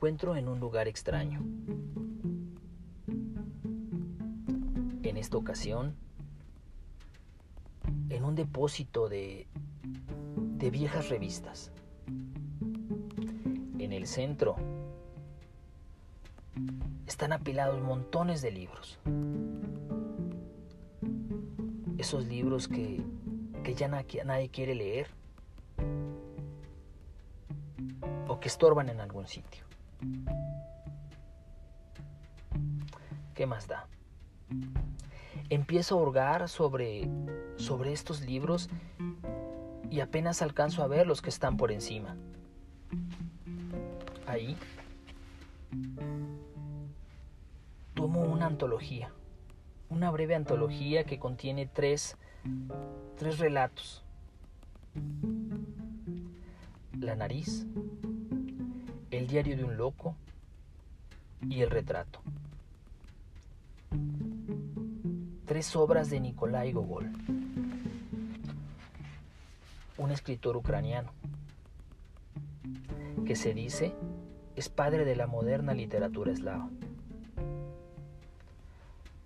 encuentro en un lugar extraño. En esta ocasión, en un depósito de, de viejas revistas. En el centro están apilados montones de libros. Esos libros que, que ya nadie quiere leer o que estorban en algún sitio. ¿Qué más da? Empiezo a hurgar sobre, sobre estos libros y apenas alcanzo a ver los que están por encima. Ahí tomo una antología, una breve antología que contiene tres, tres relatos. La nariz, el diario de un loco y el retrato. Tres obras de Nikolai Gogol, un escritor ucraniano que se dice es padre de la moderna literatura eslava.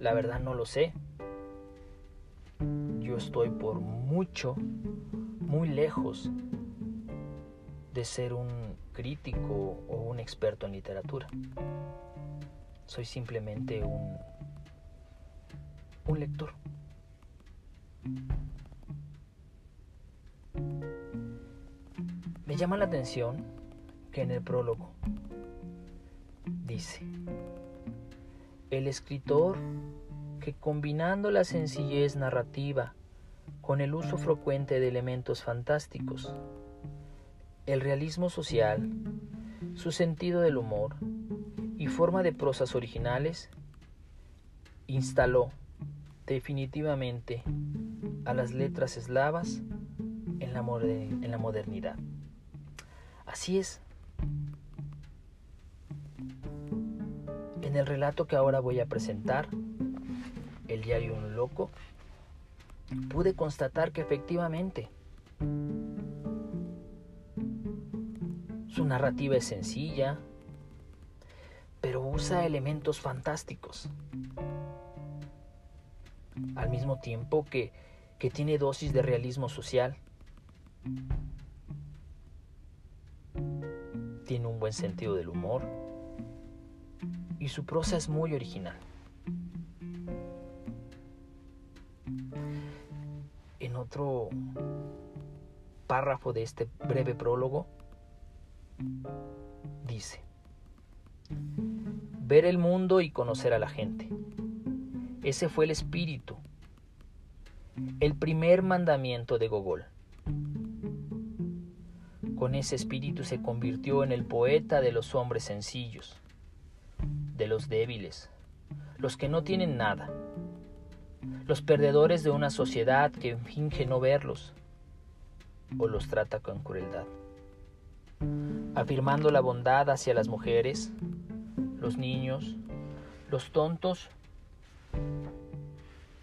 La verdad no lo sé. Yo estoy por mucho, muy lejos de ser un crítico o un experto en literatura. Soy simplemente un, un lector. Me llama la atención que en el prólogo dice, el escritor que combinando la sencillez narrativa con el uso frecuente de elementos fantásticos, el realismo social, su sentido del humor y forma de prosas originales, instaló definitivamente a las letras eslavas en la, modernidad. Así es. En el relato que ahora voy a presentar, El diario Un Loco, pude constatar que efectivamente su narrativa es sencilla, pero usa elementos fantásticos. Al mismo tiempo que, que tiene dosis de realismo social. Tiene un buen sentido del humor y su prosa es muy original. En otro párrafo de este breve prólogo dice, ver el mundo y conocer a la gente. Ese fue el espíritu, el primer mandamiento de Gogol. Con ese espíritu se convirtió en el poeta de los hombres sencillos de los débiles, los que no tienen nada, los perdedores de una sociedad que finge no verlos o los trata con crueldad, afirmando la bondad hacia las mujeres, los niños, los tontos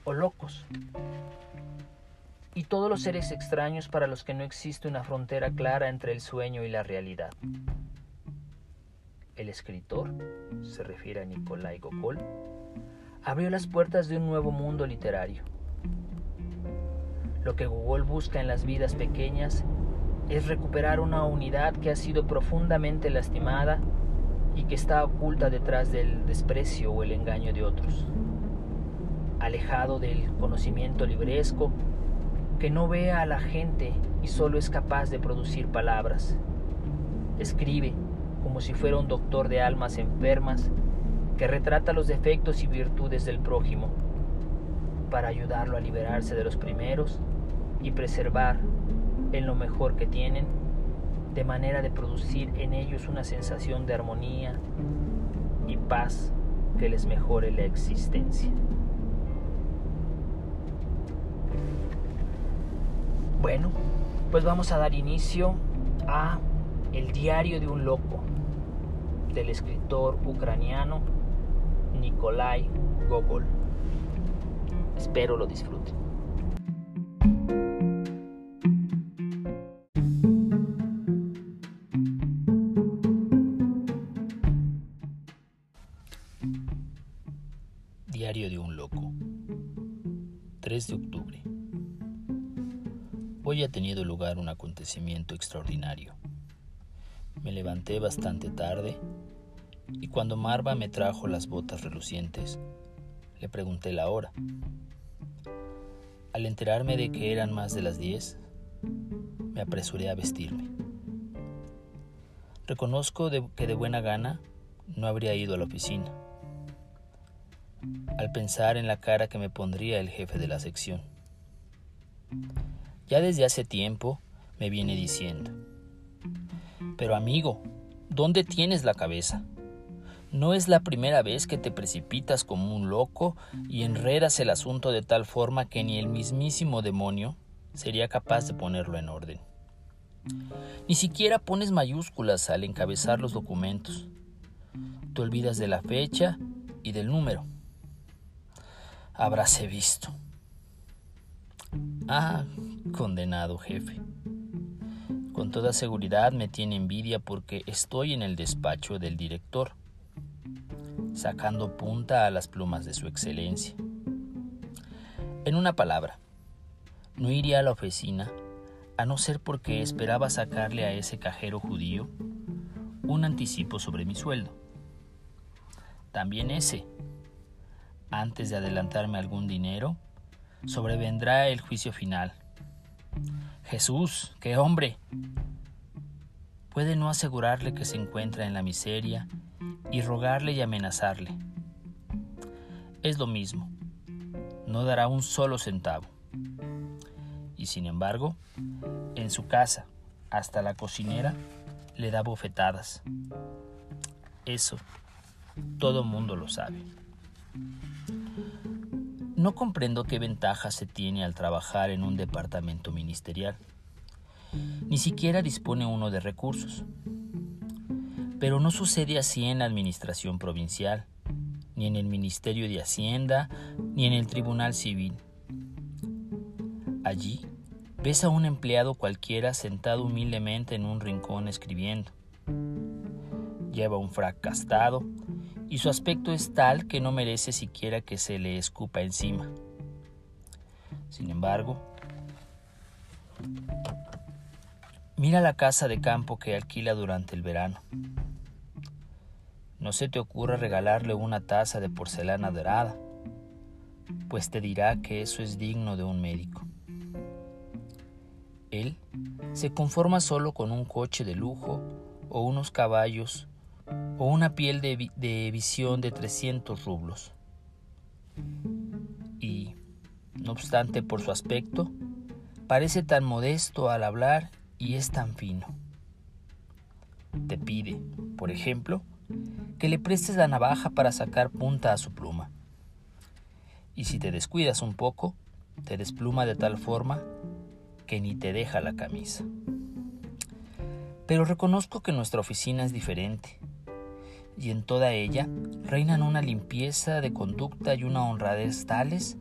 o locos, y todos los seres extraños para los que no existe una frontera clara entre el sueño y la realidad. El escritor, se refiere a Nikolai Gogol, abrió las puertas de un nuevo mundo literario. Lo que Gogol busca en las vidas pequeñas es recuperar una unidad que ha sido profundamente lastimada y que está oculta detrás del desprecio o el engaño de otros. Alejado del conocimiento libresco, que no ve a la gente y solo es capaz de producir palabras. Escribe como si fuera un doctor de almas enfermas que retrata los defectos y virtudes del prójimo para ayudarlo a liberarse de los primeros y preservar en lo mejor que tienen, de manera de producir en ellos una sensación de armonía y paz que les mejore la existencia. Bueno, pues vamos a dar inicio a El diario de un loco del escritor ucraniano Nikolai Gogol. Espero lo disfruten. Diario de un loco. 3 de octubre. Hoy ha tenido lugar un acontecimiento extraordinario. Me levanté bastante tarde y cuando Marva me trajo las botas relucientes, le pregunté la hora. Al enterarme de que eran más de las 10, me apresuré a vestirme. Reconozco que de buena gana no habría ido a la oficina al pensar en la cara que me pondría el jefe de la sección. Ya desde hace tiempo me viene diciendo, pero amigo, ¿dónde tienes la cabeza? No es la primera vez que te precipitas como un loco y enredas el asunto de tal forma que ni el mismísimo demonio sería capaz de ponerlo en orden. Ni siquiera pones mayúsculas al encabezar los documentos. Te olvidas de la fecha y del número habráse visto. Ah, condenado jefe. Con toda seguridad me tiene envidia porque estoy en el despacho del director, sacando punta a las plumas de su excelencia. En una palabra, no iría a la oficina a no ser porque esperaba sacarle a ese cajero judío un anticipo sobre mi sueldo. También ese antes de adelantarme algún dinero, sobrevendrá el juicio final. Jesús, qué hombre. Puede no asegurarle que se encuentra en la miseria y rogarle y amenazarle. Es lo mismo, no dará un solo centavo. Y sin embargo, en su casa, hasta la cocinera, le da bofetadas. Eso, todo mundo lo sabe. No comprendo qué ventaja se tiene al trabajar en un departamento ministerial. Ni siquiera dispone uno de recursos. Pero no sucede así en la administración provincial, ni en el Ministerio de Hacienda, ni en el Tribunal Civil. Allí ves a un empleado cualquiera sentado humildemente en un rincón escribiendo. Lleva un frac gastado y su aspecto es tal que no merece siquiera que se le escupa encima. Sin embargo, mira la casa de campo que alquila durante el verano. No se te ocurra regalarle una taza de porcelana dorada, pues te dirá que eso es digno de un médico. Él se conforma solo con un coche de lujo o unos caballos o una piel de, visión de 300 rublos. Y, no obstante por su aspecto, parece tan modesto al hablar y es tan fino. Te pide, por ejemplo, que le prestes la navaja para sacar punta a su pluma. Y si te descuidas un poco, te despluma de tal forma que ni te deja la camisa. Pero reconozco que nuestra oficina es diferente y en toda ella reinan una limpieza de conducta y una honradez tales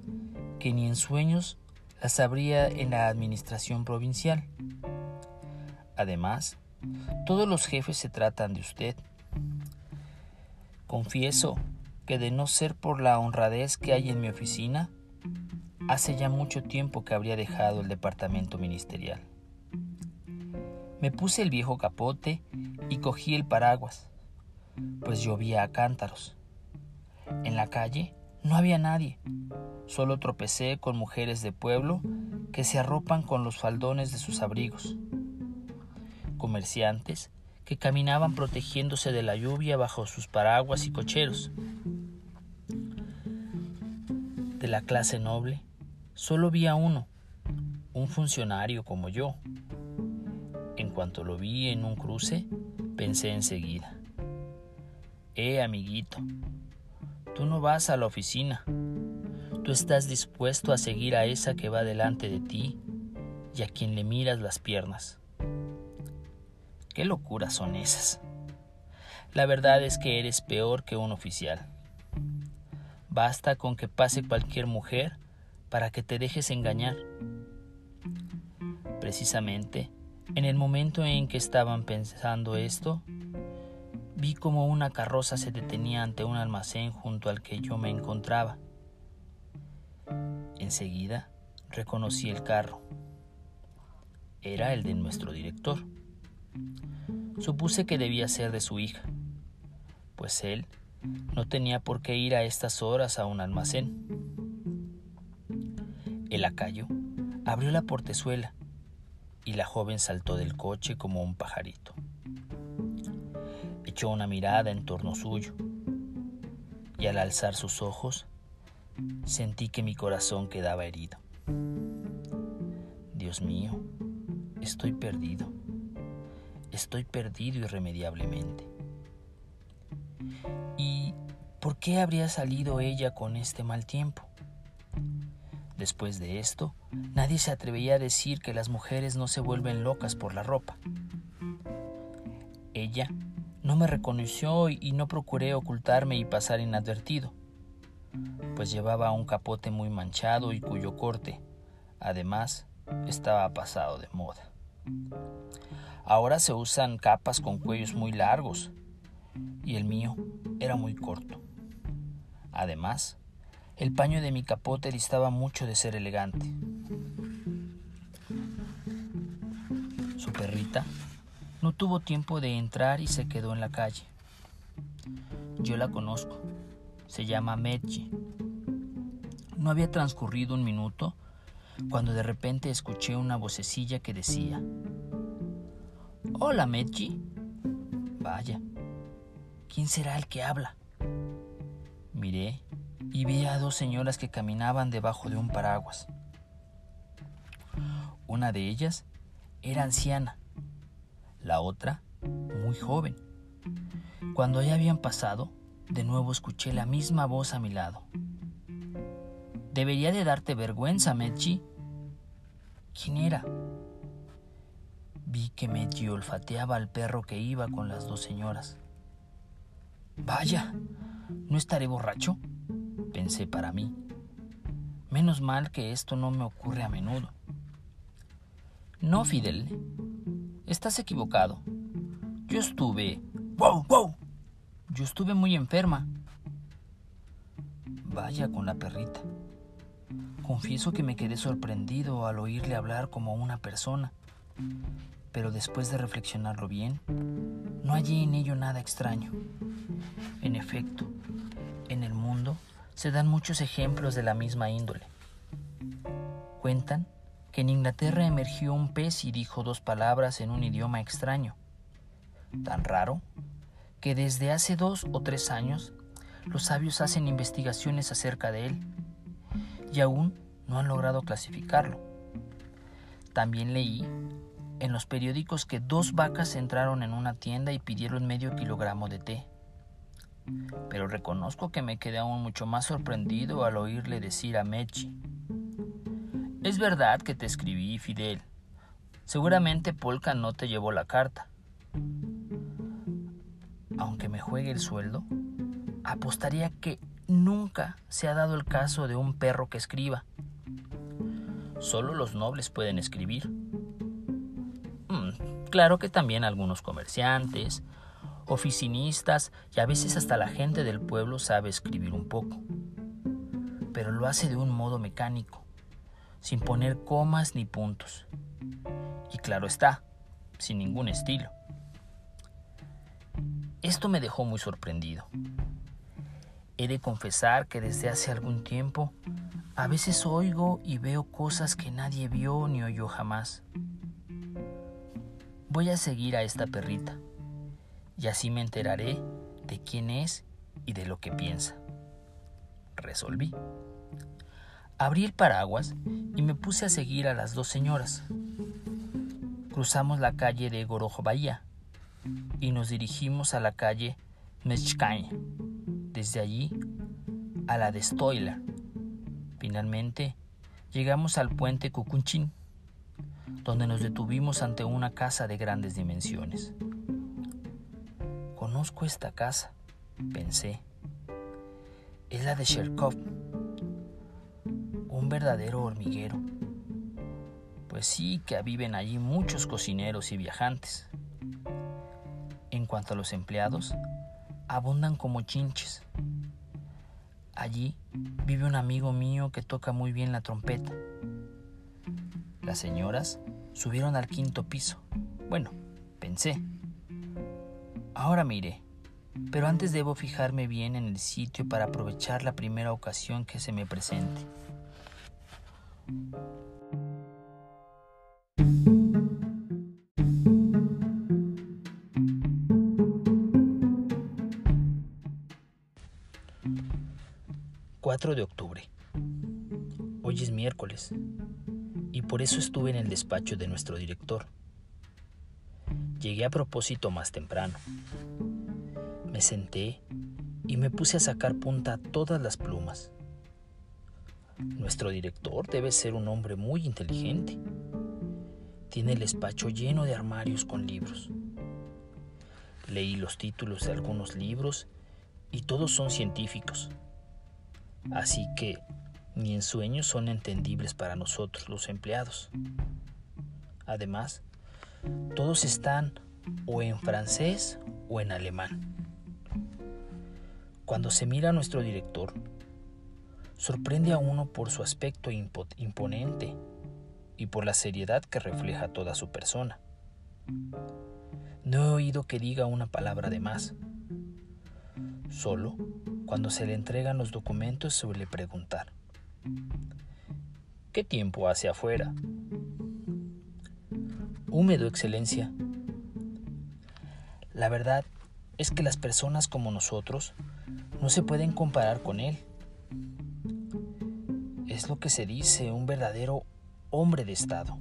que ni en sueños las habría en la administración provincial. Además, todos los jefes se tratan de usted. Confieso que de no ser por la honradez que hay en mi oficina, hace ya mucho tiempo que habría dejado el departamento ministerial. Me puse el viejo capote y cogí el paraguas pues llovía a cántaros. En la calle no había nadie, solo tropecé con mujeres de pueblo que se arropan con los faldones de sus abrigos, comerciantes que caminaban protegiéndose de la lluvia bajo sus paraguas y cocheros. De la clase noble, solo vi a uno, un funcionario como yo. En cuanto lo vi en un cruce, pensé enseguida. Eh, amiguito, tú no vas a la oficina. Tú estás dispuesto a seguir a esa que va delante de ti y a quien le miras las piernas. ¿Qué locuras son esas? La verdad es que eres peor que un oficial. Basta con que pase cualquier mujer para que te dejes engañar. Precisamente, en el momento en que estaban pensando esto, vi como una carroza se detenía ante un almacén junto al que yo me encontraba. Enseguida reconocí el carro. Era el de nuestro director. Supuse que debía ser de su hija, pues él no tenía por qué ir a estas horas a un almacén. El lacayo abrió la portezuela y la joven saltó del coche como un pajarito. Echó una mirada en torno suyo y al alzar sus ojos sentí que mi corazón quedaba herido. Dios mío, estoy perdido. Estoy perdido irremediablemente. ¿Y por qué habría salido ella con este mal tiempo? Después de esto, nadie se atrevía a decir que las mujeres no se vuelven locas por la ropa. Ella no me reconoció y no procuré ocultarme y pasar inadvertido, pues llevaba un capote muy manchado y cuyo corte, además, estaba pasado de moda. Ahora se usan capas con cuellos muy largos y el mío era muy corto. Además, el paño de mi capote distaba mucho de ser elegante. Su perrita no tuvo tiempo de entrar y se quedó en la calle. Yo la conozco. Se llama Medji. No había transcurrido un minuto cuando de repente escuché una vocecilla que decía, Hola, Medji. Vaya, ¿quién será el que habla? Miré y vi a dos señoras que caminaban debajo de un paraguas. Una de ellas era anciana, la otra muy joven. Cuando ya habían pasado, de nuevo escuché la misma voz a mi lado. Debería de darte vergüenza, Mechi. ¿Quién era? Vi que Mechi olfateaba al perro que iba con las dos señoras. Vaya, ¿no estaré borracho? pensé para mí. Menos mal que esto no me ocurre a menudo. No, Fidel, estás equivocado. Yo estuve... ¡Wow, wow! Yo estuve muy enferma. Vaya con la perrita. Confieso que me quedé sorprendido al oírle hablar como una persona, pero después de reflexionarlo bien, no hallé en ello nada extraño. En efecto, en el mundo se dan muchos ejemplos de la misma índole. Cuentan en Inglaterra emergió un pez y dijo dos palabras en un idioma extraño, tan raro que desde hace dos o tres años los sabios hacen investigaciones acerca de él y aún no han logrado clasificarlo. También leí en los periódicos que dos vacas entraron en una tienda y pidieron medio kilogramo de té pero reconozco que me quedé aún mucho más sorprendido al oírle decir a Mechi. Es verdad que te escribí, Fidel. Seguramente Polka no te llevó la carta. Aunque me juegue el sueldo, apostaría que nunca se ha dado el caso de un perro que escriba. Solo los nobles pueden escribir. Mm, claro que también algunos comerciantes, oficinistas y a veces hasta la gente del pueblo sabe escribir un poco. Pero lo hace de un modo mecánico, sin poner comas ni puntos. Y claro está, sin ningún estilo. Esto me dejó muy sorprendido. He de confesar que desde hace algún tiempo a veces oigo y veo cosas que nadie vio ni oyó jamás. Voy a seguir a esta perrita y así me enteraré de quién es y de lo que piensa. Resolví. Abrí el paraguas y me puse a seguir a las dos señoras. Cruzamos la calle de Gorojo Bahía y nos dirigimos a la calle Mechcaña. Desde allí a la de Stoiler. Finalmente llegamos al puente Cucunchín, donde nos detuvimos ante una casa de grandes dimensiones. Conozco esta casa, pensé. Es la de Sherkov, un verdadero hormiguero. Pues sí que viven allí muchos cocineros y viajantes. En cuanto a los empleados, abundan como chinches. Allí vive un amigo mío que toca muy bien la trompeta. Las señoras subieron al quinto piso. Bueno, pensé. Ahora me iré, pero antes debo fijarme bien en el sitio para aprovechar la primera ocasión que se me presente. ...4 de octubre... ...hoy es miércoles... ...y por eso estuve en el despacho de nuestro director... ...llegué a propósito más temprano... ...me senté... ...y me puse a sacar punta todas las plumas... Nuestro director debe ser un hombre muy inteligente. Tiene el despacho lleno de armarios con libros. Leí los títulos de algunos libros y todos son científicos. Así que ni en sueños son entendibles para nosotros los empleados. Además, todos están o en francés o en alemán. Cuando se mira a nuestro director, sorprende a uno por su aspecto imponente y por la seriedad que refleja toda su persona. No he oído que diga una palabra de más. Solo cuando se le entregan los documentos suele preguntar, ¿qué tiempo hace afuera? Húmedo, Excelencia. La verdad es que las personas como nosotros no se pueden comparar con él es lo que se dice un verdadero hombre de Estado.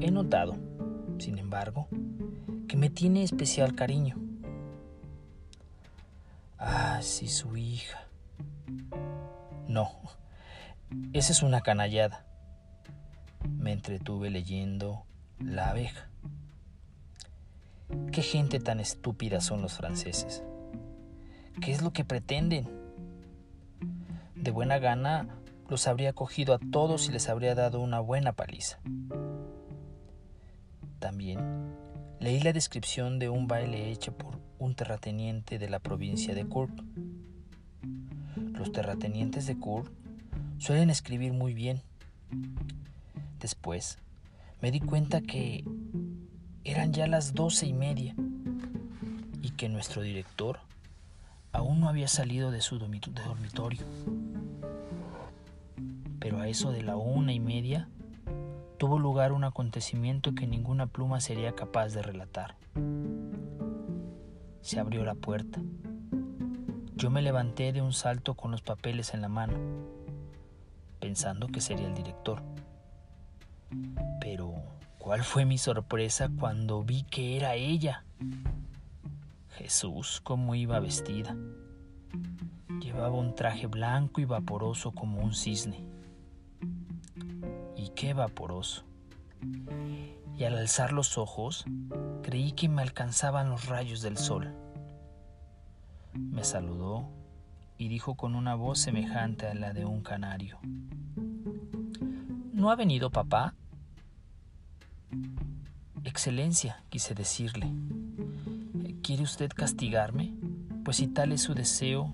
He notado, sin embargo, que me tiene especial cariño. Ah, sí, su hija. No, esa es una canallada. Me entretuve leyendo La abeja. ¿Qué gente tan estúpida son los franceses? ¿Qué es lo que pretenden? De buena gana los habría cogido a todos y les habría dado una buena paliza. También leí la descripción de un baile hecho por un terrateniente de la provincia de Kurt. Los terratenientes de Kurt suelen escribir muy bien. Después me di cuenta que eran ya las doce y media y que nuestro director aún no había salido de su dormitorio pero a eso de la una y media tuvo lugar un acontecimiento que ninguna pluma sería capaz de relatar. Se abrió la puerta. Yo me levanté de un salto con los papeles en la mano, pensando que sería el director. Pero, ¿cuál fue mi sorpresa cuando vi que era ella? Jesús, cómo iba vestida. Llevaba un traje blanco y vaporoso como un cisne qué vaporoso. Y al alzar los ojos, creí que me alcanzaban los rayos del sol. Me saludó y dijo con una voz semejante a la de un canario. ¿No ha venido papá? Excelencia, quise decirle. ¿Quiere usted castigarme? Pues si tal es su deseo,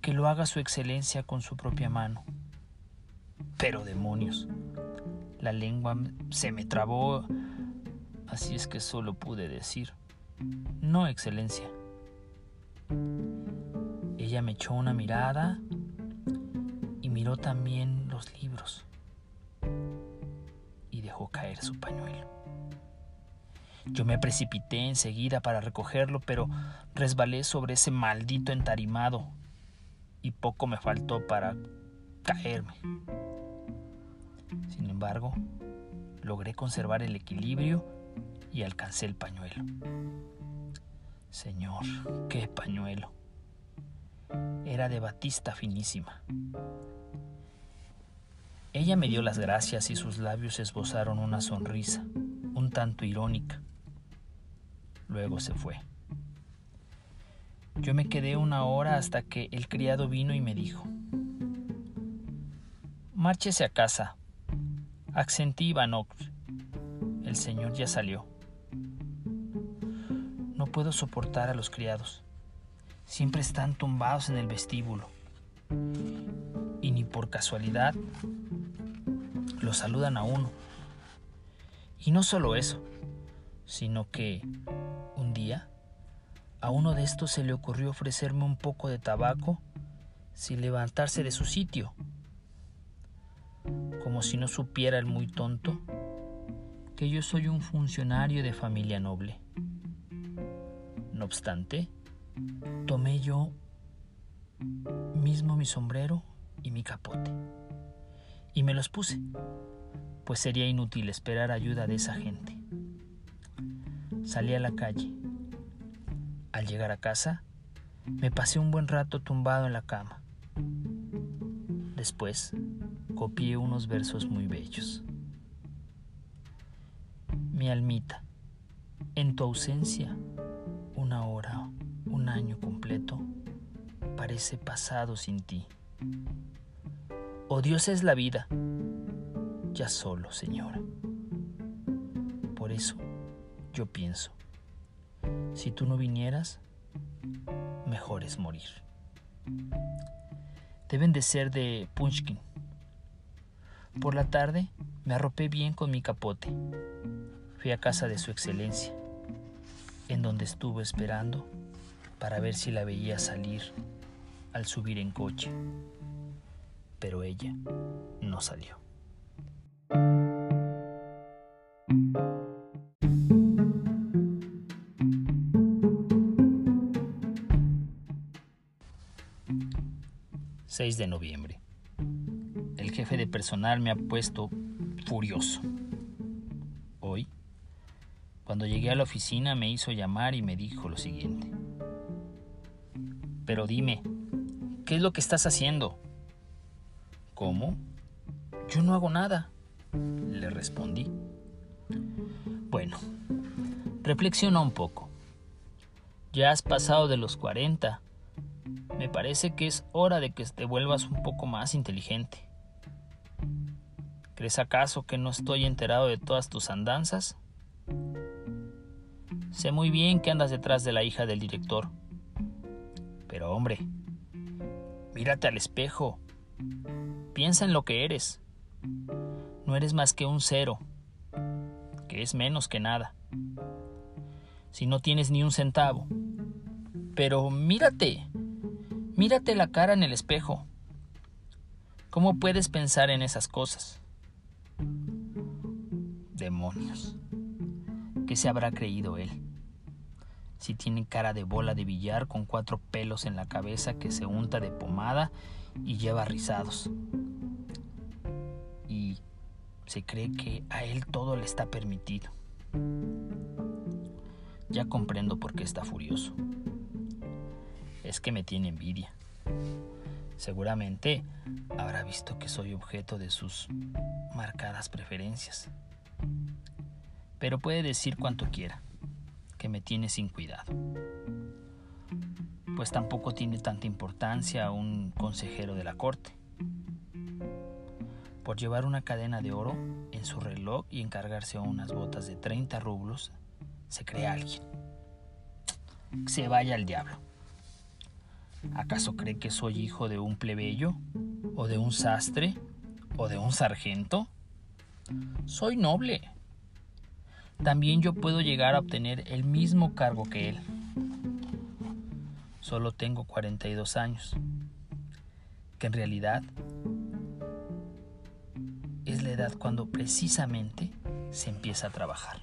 que lo haga su excelencia con su propia mano. Pero demonios, la lengua se me trabó, así es que solo pude decir, no, excelencia. Ella me echó una mirada y miró también los libros y dejó caer su pañuelo. Yo me precipité enseguida para recogerlo, pero resbalé sobre ese maldito entarimado y poco me faltó para caerme. Sin embargo, logré conservar el equilibrio y alcancé el pañuelo. Señor, qué pañuelo. Era de batista finísima. Ella me dio las gracias y sus labios esbozaron una sonrisa, un tanto irónica. Luego se fue. Yo me quedé una hora hasta que el criado vino y me dijo, Márchese a casa, Accentí Ivanov. El señor ya salió. No puedo soportar a los criados. siempre están tumbados en el vestíbulo. Y ni por casualidad lo saludan a uno. Y no solo eso, sino que un día a uno de estos se le ocurrió ofrecerme un poco de tabaco sin levantarse de su sitio, como si no supiera el muy tonto que yo soy un funcionario de familia noble. No obstante, tomé yo mismo mi sombrero y mi capote y me los puse, pues sería inútil esperar ayuda de esa gente. Salí a la calle. Al llegar a casa, me pasé un buen rato tumbado en la cama. Después, copié unos versos muy bellos. Mi almita, en tu ausencia, una hora, un año completo, parece pasado sin ti. Oh Dios es la vida, ya solo, Señora. Por eso yo pienso, si tú no vinieras, mejor es morir. Deben de ser de Punchkin. Por la tarde me arropé bien con mi capote. Fui a casa de su excelencia, en donde estuvo esperando para ver si la veía salir al subir en coche pero ella no salió. ...6 de noviembre... ...el jefe de personal me ha puesto furioso... ...hoy... ...cuando llegué a la oficina me hizo llamar y me dijo lo siguiente... ...pero dime... ¿Qué es lo que estás haciendo? ¿Cómo? Yo no hago nada, le respondí. Bueno, reflexiona un poco. Ya has pasado de los 40. Me parece que es hora de que te vuelvas un poco más inteligente. ¿Crees acaso que no estoy enterado de todas tus andanzas? Sé muy bien que andas detrás de la hija del director. Pero hombre, mírate al espejo Piensa en lo que eres. No eres más que un cero, que es menos que nada. Si no tienes ni un centavo. Pero mírate, mírate la cara en el espejo. ¿Cómo puedes pensar en esas cosas? Demonios. ¿Qué se habrá creído él? Si tiene cara de bola de billar con cuatro pelos en la cabeza que se unta de pomada y lleva rizados. Y se cree que a él todo le está permitido. Ya comprendo por qué está furioso. Es que me tiene envidia. Seguramente habrá visto que soy objeto de sus marcadas preferencias. Pero puede decir cuanto quiera, que me tiene sin cuidado pues tampoco tiene tanta importancia un consejero de la corte. Por llevar una cadena de oro en su reloj y encargarse a unas botas de 30 rublos, se cree alguien. Se vaya al diablo. ¿Acaso cree que soy hijo de un plebeyo? ¿O de un sastre? ¿O de un sargento? Soy noble. También yo puedo llegar a obtener el mismo cargo que él. Solo tengo 42 años, que en realidad es la edad cuando precisamente se empieza a trabajar.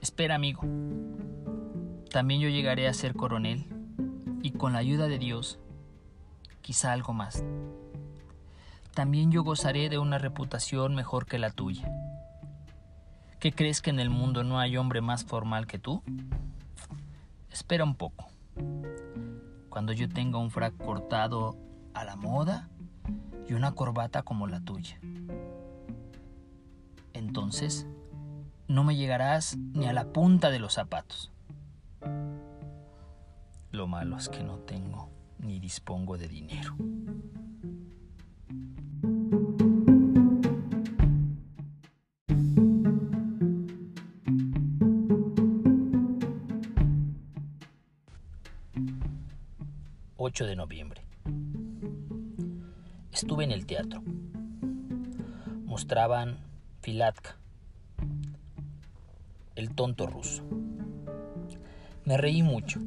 Espera amigo, también yo llegaré a ser coronel y con la ayuda de Dios, quizá algo más. También yo gozaré de una reputación mejor que la tuya. ¿Qué crees que en el mundo no hay hombre más formal que tú? Espera un poco. Cuando yo tenga un frac cortado a la moda y una corbata como la tuya. Entonces, no me llegarás ni a la punta de los zapatos. Lo malo es que no tengo ni dispongo de dinero. 8 de noviembre. Estuve en el teatro. Mostraban Filatka, el tonto ruso. Me reí mucho.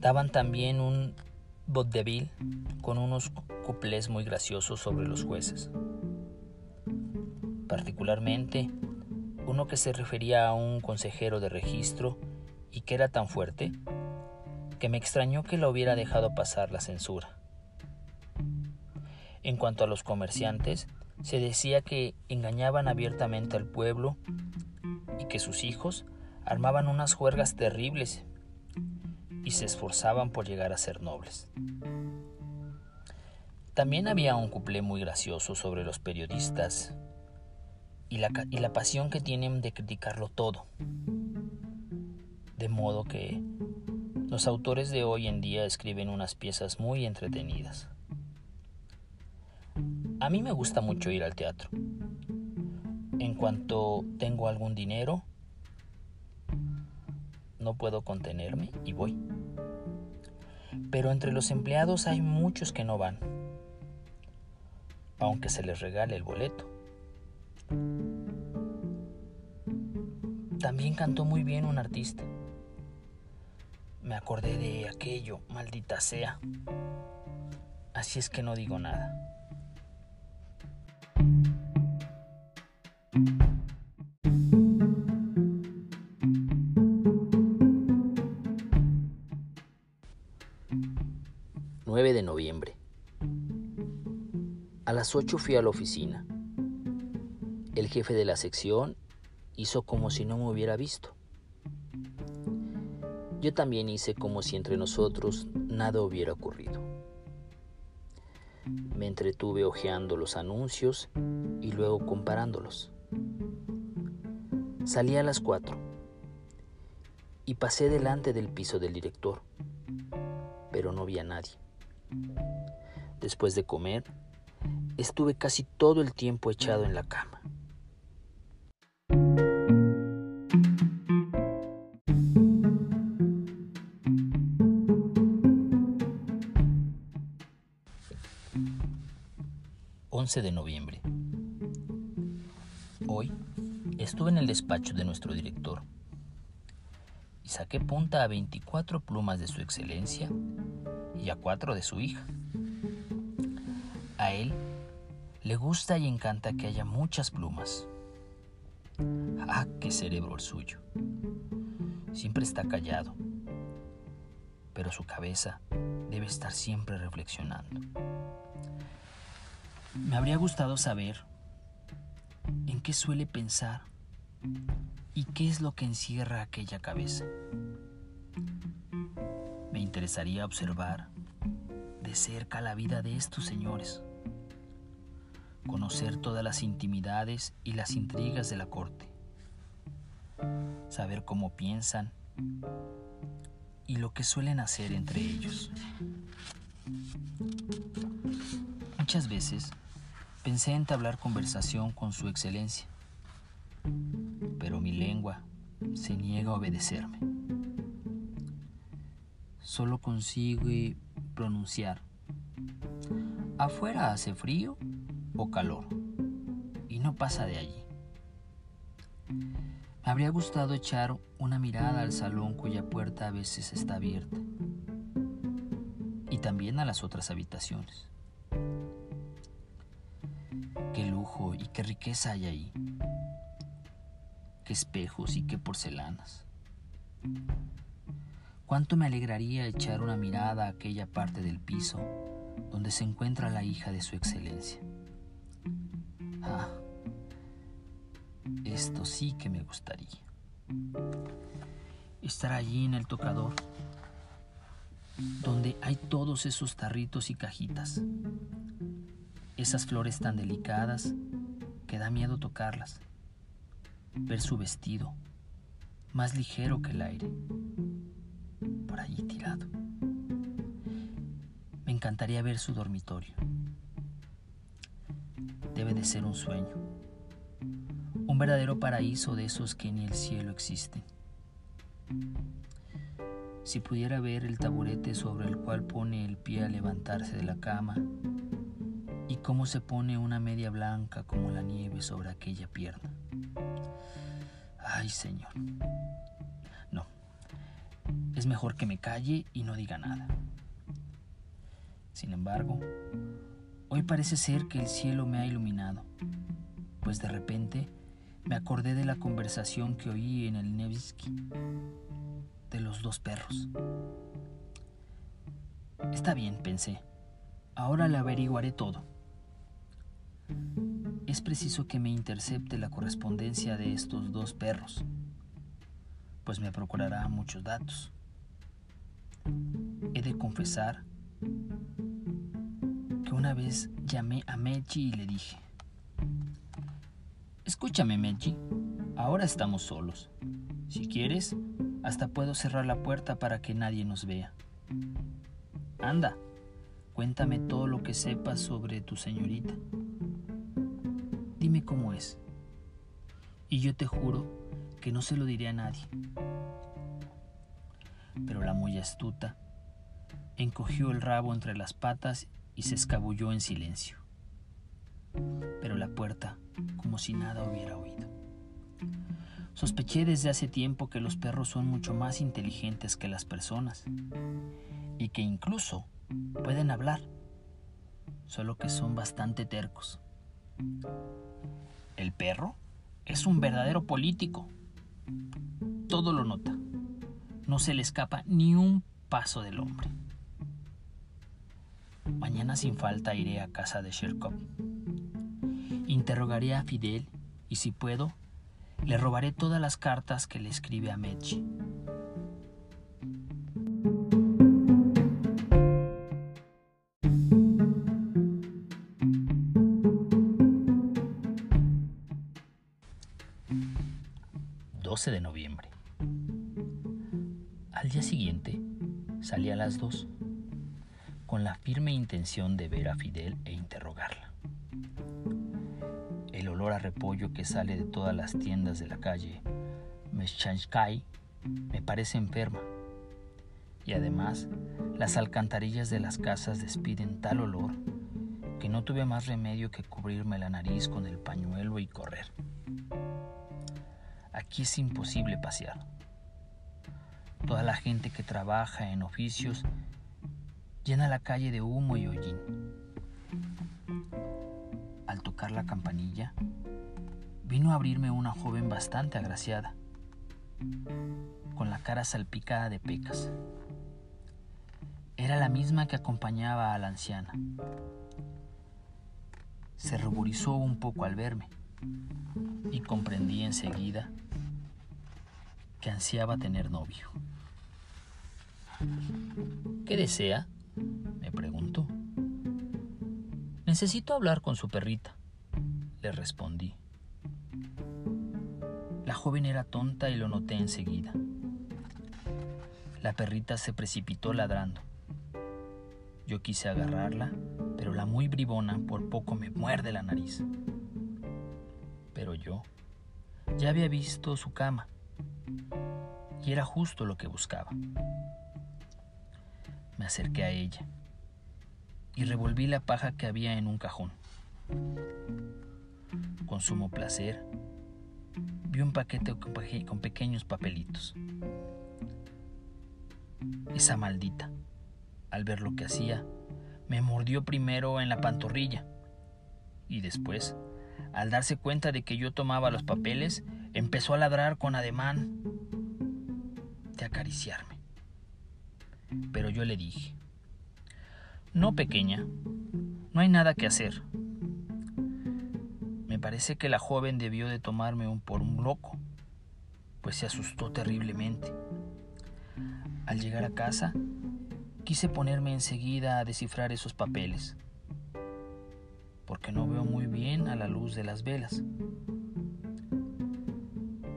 Daban también un vaudeville con unos cuplés muy graciosos sobre los jueces. Particularmente uno que se refería a un consejero de registro y que era tan fuerte que me extrañó que lo hubiera dejado pasar la censura. En cuanto a los comerciantes, se decía que engañaban abiertamente al pueblo y que sus hijos armaban unas juergas terribles y se esforzaban por llegar a ser nobles. También había un cuplé muy gracioso sobre los periodistas y la, y la pasión que tienen de criticarlo todo. De modo que los autores de hoy en día escriben unas piezas muy entretenidas. A mí me gusta mucho ir al teatro. En cuanto tengo algún dinero, no puedo contenerme y voy. Pero entre los empleados hay muchos que no van, aunque se les regale el boleto. También cantó muy bien un artista. Me acordé de aquello, maldita sea. Así es que no digo nada. ...9 de noviembre... A las 8 fui a la oficina. El jefe de la sección hizo como si no me hubiera visto. Yo también hice como si entre nosotros nada hubiera ocurrido. Me entretuve hojeando los anuncios y luego comparándolos. Salí a las cuatro y pasé delante del piso del director, pero no vi a nadie. Después de comer, estuve casi todo el tiempo echado en la cama. 11 de noviembre. Hoy estuve en el despacho de nuestro director y saqué punta a 24 plumas de su excelencia y a 4 de su hija. A él le gusta y encanta que haya muchas plumas. Ah, qué cerebro el suyo. Siempre está callado, pero su cabeza debe estar siempre reflexionando. Me habría gustado saber en qué suele pensar y qué es lo que encierra aquella cabeza. Interesaría observar de cerca la vida de estos señores, conocer todas las intimidades y las intrigas de la corte, saber cómo piensan y lo que suelen hacer entre ellos. Muchas veces pensé entablar conversación con su excelencia, pero mi lengua se niega a obedecerme. Solo consigue pronunciar. Afuera hace frío o calor y no pasa de allí. Me habría gustado echar una mirada al salón cuya puerta a veces está abierta y también a las otras habitaciones y qué riqueza hay ahí. Qué espejos y qué porcelanas. Cuánto me alegraría echar una mirada a aquella parte del piso donde se encuentra la hija de su excelencia. Ah, esto sí que me gustaría. Estar allí en el tocador, donde hay todos esos tarritos y cajitas, esas flores tan delicadas que da miedo tocarlas, ver su vestido, más ligero que el aire, Me encantaría ver su dormitorio. Debe de ser un sueño, un verdadero paraíso de esos que ni el cielo existen. si pudiera ver el taburete sobre el cual pone el pie al levantarse de la cama y cómo se pone una media blanca como la nieve sobre aquella pierna. Ay, Señor. Es mejor que me calle y no diga nada. Sin embargo, hoy parece ser que el cielo me ha iluminado, pues de repente me acordé de la conversación que oí en el Nevsky de los dos perros. Está bien, pensé. Ahora le averiguaré todo. Es preciso que me intercepte la correspondencia de estos dos perros, pues me procurará muchos datos. He de confesar que una vez llamé a Mechi y le dije, Escúchame, Mechi, ahora estamos solos. Si quieres, hasta puedo cerrar la puerta para que nadie nos vea. Anda, cuéntame todo lo que sepas sobre tu señorita. Dime cómo es. Y yo te juro que no se lo diré a nadie. Pero la muy astuta encogió el rabo entre las patas y se escabulló en silencio. Pero la puerta, como si nada hubiera oído. Sospeché desde hace tiempo que los perros son mucho más inteligentes que las personas y que incluso pueden hablar, solo que son bastante tercos. El perro es un verdadero político. Todo lo nota. No se le escapa ni un paso del hombre. Mañana sin falta iré a casa de Sherkov. Interrogaré a Fidel y si puedo, le robaré todas las cartas que le escribe a Mechi. Intención de ver a Fidel e interrogarla. El olor a repollo que sale de todas las tiendas de la calle Meshanskai me parece enferma y además las alcantarillas de las casas despiden tal olor que no tuve más remedio que cubrirme la nariz con el pañuelo y correr. Aquí es imposible pasear. Toda la gente que trabaja en oficios llena la calle de humo y hollín. Al tocar la campanilla, vino a abrirme una joven bastante agraciada, con la cara salpicada de pecas. Era la misma que acompañaba a la anciana. Se ruborizó un poco al verme y comprendí enseguida que ansiaba tener novio. ¿Qué desea? Me preguntó. Necesito hablar con su perrita, le respondí. La joven era tonta y lo noté enseguida. La perrita se precipitó ladrando. Yo quise agarrarla, pero la muy bribona por poco me muerde la nariz. Pero yo ya había visto su cama y era justo lo que buscaba. Me acerqué a ella y revolví la paja que había en un cajón. Con sumo placer, vi un paquete con pequeños papelitos. Esa maldita, al ver lo que hacía, me mordió primero en la pantorrilla y después, al darse cuenta de que yo tomaba los papeles, empezó a ladrar con ademán de acariciarme. Pero yo le dije, no pequeña, no hay nada que hacer. Me parece que la joven debió de tomarme un por un loco, pues se asustó terriblemente. Al llegar a casa, quise ponerme enseguida a descifrar esos papeles, porque no veo muy bien a la luz de las velas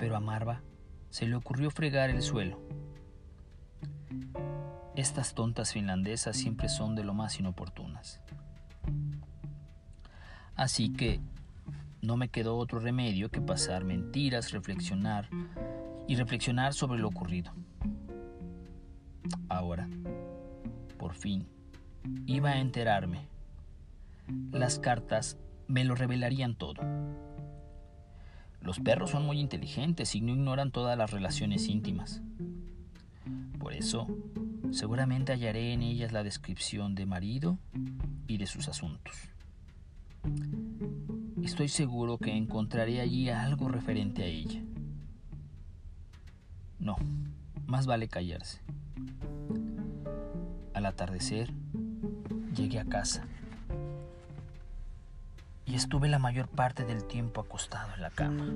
pero a Marva se le ocurrió fregar el suelo. Estas tontas finlandesas siempre son de lo más inoportunas. Así que no me quedó otro remedio que pasar mentiras, reflexionar y reflexionar sobre lo ocurrido. Ahora, por fin, iba a enterarme. Las cartas me lo revelarían todo. Los perros son muy inteligentes y no ignoran todas las relaciones íntimas. Por eso, seguramente hallaré en ellas la descripción de marido y de sus asuntos. Estoy seguro que encontraré allí algo referente a ella. No, más vale callarse. Al atardecer, llegué a casa y estuve la mayor parte del tiempo acostado en la cama.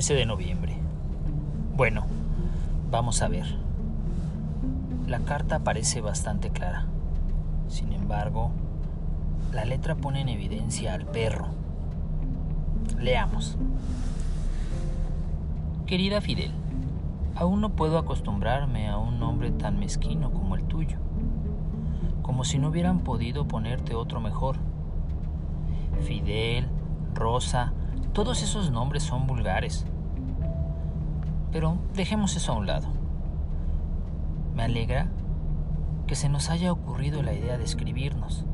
...13 de noviembre... Bueno, vamos a ver. La carta parece bastante clara. Sin embargo, la letra pone en evidencia al perro. Leamos. Querida Fidel, aún no puedo acostumbrarme a un nombre tan mezquino como el tuyo, como si no hubieran podido ponerte otro mejor. Fidel, Rosa, todos esos nombres son vulgares. Pero dejemos eso a un lado. Me alegra que se nos haya ocurrido la idea de escribirnos.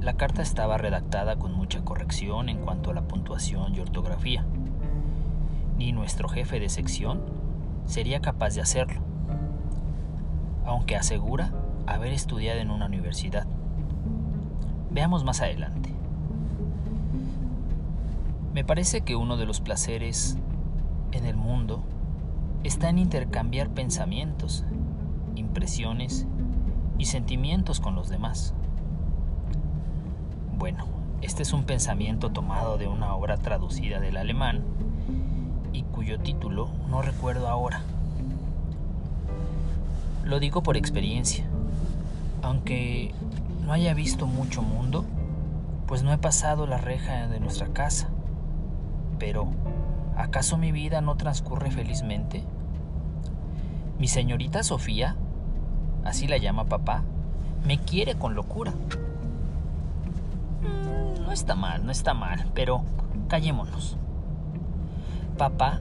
La carta estaba redactada con mucha corrección en cuanto a la puntuación y ortografía. Ni nuestro jefe de sección sería capaz de hacerlo, aunque asegura haber estudiado en una universidad. Veamos más adelante. Me parece que uno de los placeres en el mundo está en intercambiar pensamientos, impresiones y sentimientos con los demás. Bueno, este es un pensamiento tomado de una obra traducida del alemán y cuyo título no recuerdo ahora. Lo digo por experiencia, aunque no haya visto mucho mundo, pues no he pasado la reja de nuestra casa. Pero, ¿acaso mi vida no transcurre felizmente? Mi señorita Sofía, así la llama papá, me quiere con locura. No está mal, no está mal, pero callémonos. Papá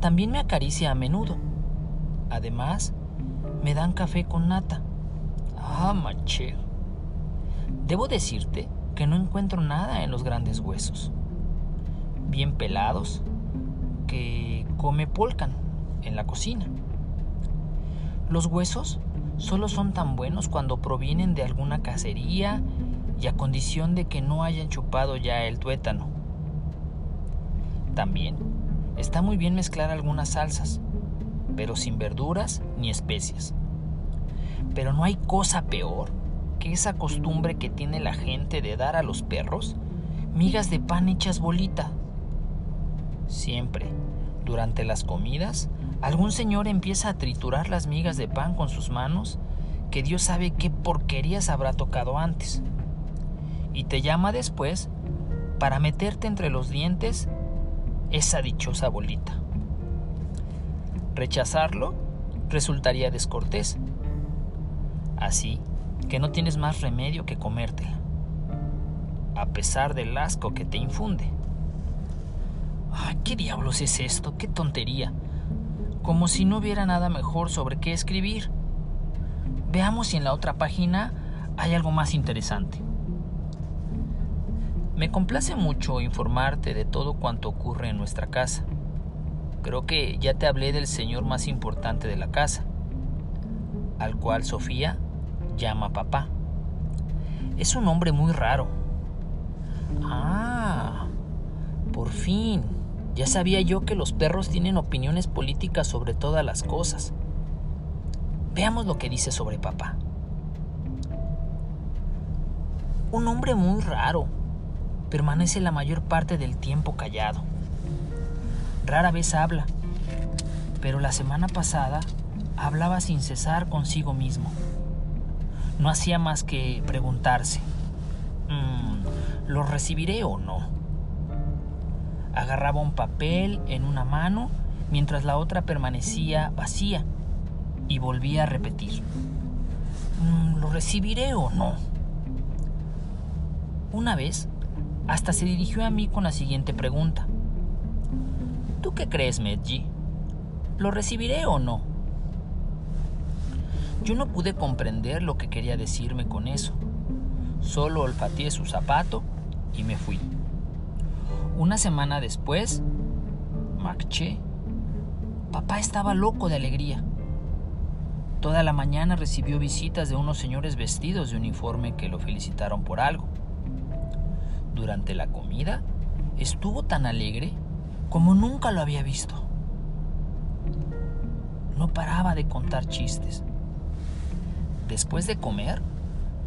también me acaricia a menudo. Además, me dan café con nata. Ah, maché. Debo decirte que no encuentro nada en los grandes huesos. Bien pelados, que come polcan en la cocina. Los huesos solo son tan buenos cuando provienen de alguna cacería y a condición de que no hayan chupado ya el tuétano. También está muy bien mezclar algunas salsas, pero sin verduras ni especias. Pero no hay cosa peor que esa costumbre que tiene la gente de dar a los perros migas de pan hechas bolita. Siempre, durante las comidas, algún señor empieza a triturar las migas de pan con sus manos, que Dios sabe qué porquerías habrá tocado antes y te llama después para meterte entre los dientes esa dichosa bolita. Rechazarlo resultaría descortés. Así que no tienes más remedio que comértela, a pesar del asco que te infunde. ¿Qué diablos es esto? ¿Qué tontería? Como si no hubiera nada mejor sobre qué escribir. Veamos si en la otra página hay algo más interesante. Me complace mucho informarte de todo cuanto ocurre en nuestra casa. Creo que ya te hablé del señor más importante de la casa, al cual Sofía llama papá. Es un hombre muy raro. Ah, por fin. Ya sabía yo que los perros tienen opiniones políticas sobre todas las cosas. Veamos lo que dice sobre papá. Un hombre muy raro, permanece la mayor parte del tiempo callado. Rara vez habla, pero la semana pasada hablaba sin cesar consigo mismo. No hacía más que preguntarse, mm, ¿lo recibiré o no? Agarraba un papel en una mano mientras la otra permanecía vacía y volvía a repetir, mm, ¿lo recibiré o no? Una vez, hasta se dirigió a mí con la siguiente pregunta. ¿Tú qué crees, Medji? ¿Lo recibiré o no? Yo no pude comprender lo que quería decirme con eso. Solo olfateé su zapato y me fui. Una semana después, marché. Papá estaba loco de alegría. Toda la mañana recibió visitas de unos señores vestidos de uniforme que lo felicitaron por algo. Durante la comida, estuvo tan alegre como nunca lo había visto. No paraba de contar chistes. Después de comer,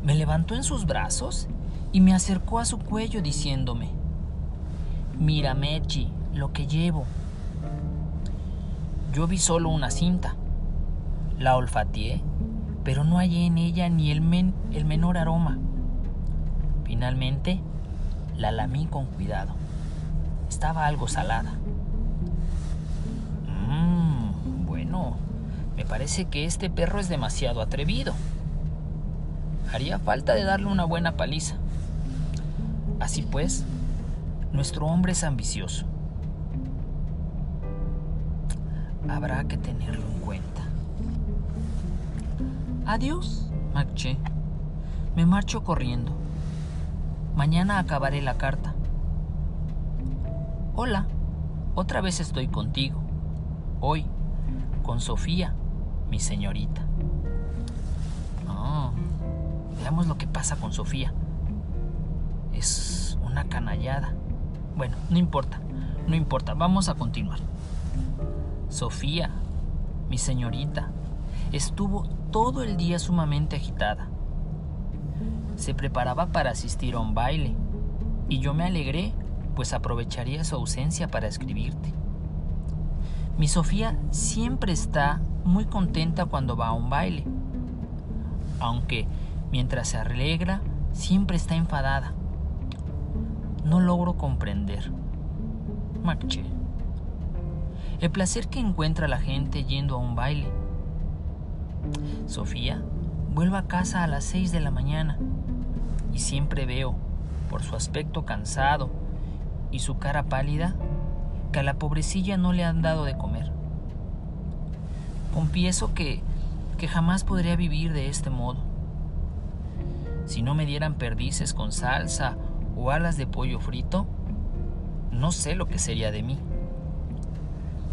me levantó en sus brazos y me acercó a su cuello diciéndome, Mira, Mechi, lo que llevo. Yo vi solo una cinta. La olfateé, pero no hallé en ella ni el, el menor aroma. Finalmente, la lamí con cuidado. Estaba algo salada. Mmm, bueno, me parece que este perro es demasiado atrevido. Haría falta de darle una buena paliza. Así pues, nuestro hombre es ambicioso. Habrá que tenerlo en cuenta. Adiós, marché. Me marcho corriendo. Mañana acabaré la carta. Hola, otra vez estoy contigo. Hoy, con Sofía, mi señorita. Oh, veamos lo que pasa con Sofía. Es una canallada. Bueno, no importa, no importa, vamos a continuar. Sofía, mi señorita, estuvo todo el día sumamente agitada. Se preparaba para asistir a un baile y yo me alegré, pues aprovecharía su ausencia para escribirte. Mi Sofía siempre está muy contenta cuando va a un baile, aunque mientras se alegra siempre está enfadada. No logro comprender. Marché. El placer que encuentra la gente yendo a un baile. Sofía vuelve a casa a las seis de la mañana y siempre veo, por su aspecto cansado y su cara pálida, que a la pobrecilla no le han dado de comer. Confieso que, que jamás podría vivir de este modo. Si no me dieran perdices con salsa o alas de pollo frito, no sé lo que sería de mí.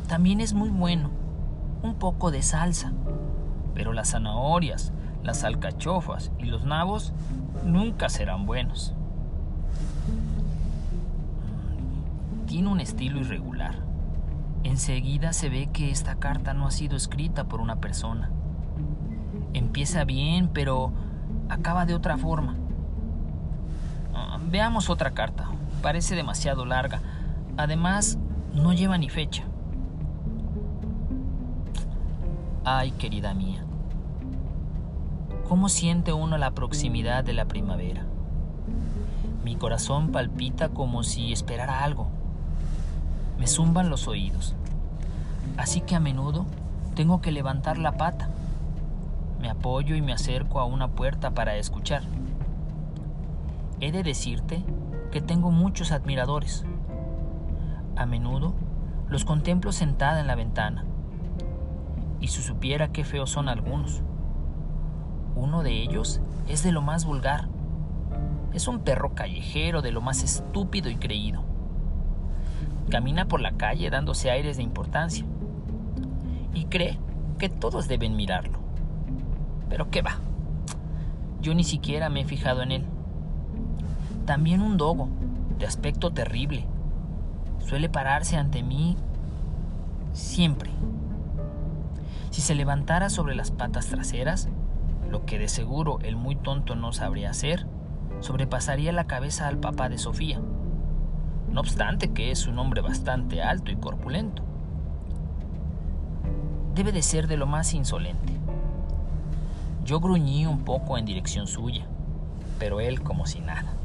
También es muy bueno un poco de salsa, pero las zanahorias, las alcachofas y los nabos nunca serán buenos. Tiene un estilo irregular. Enseguida se ve que esta carta no ha sido escrita por una persona. Empieza bien, pero acaba de otra forma. Veamos otra carta. Parece demasiado larga. Además, no lleva ni fecha. Ay, querida mía. ¿Cómo siente uno la proximidad de la primavera? Mi corazón palpita como si esperara algo. Me zumban los oídos. Así que a menudo tengo que levantar la pata. Me apoyo y me acerco a una puerta para escuchar. He de decirte que tengo muchos admiradores. A menudo los contemplo sentada en la ventana. Y si supiera qué feos son algunos. Uno de ellos es de lo más vulgar. Es un perro callejero de lo más estúpido y creído. Camina por la calle dándose aires de importancia. Y cree que todos deben mirarlo. Pero qué va. Yo ni siquiera me he fijado en él. También un dogo, de aspecto terrible. Suele pararse ante mí siempre. Si se levantara sobre las patas traseras, lo que de seguro el muy tonto no sabría hacer, sobrepasaría la cabeza al papá de Sofía, no obstante que es un hombre bastante alto y corpulento. Debe de ser de lo más insolente. Yo gruñí un poco en dirección suya, pero él como si nada.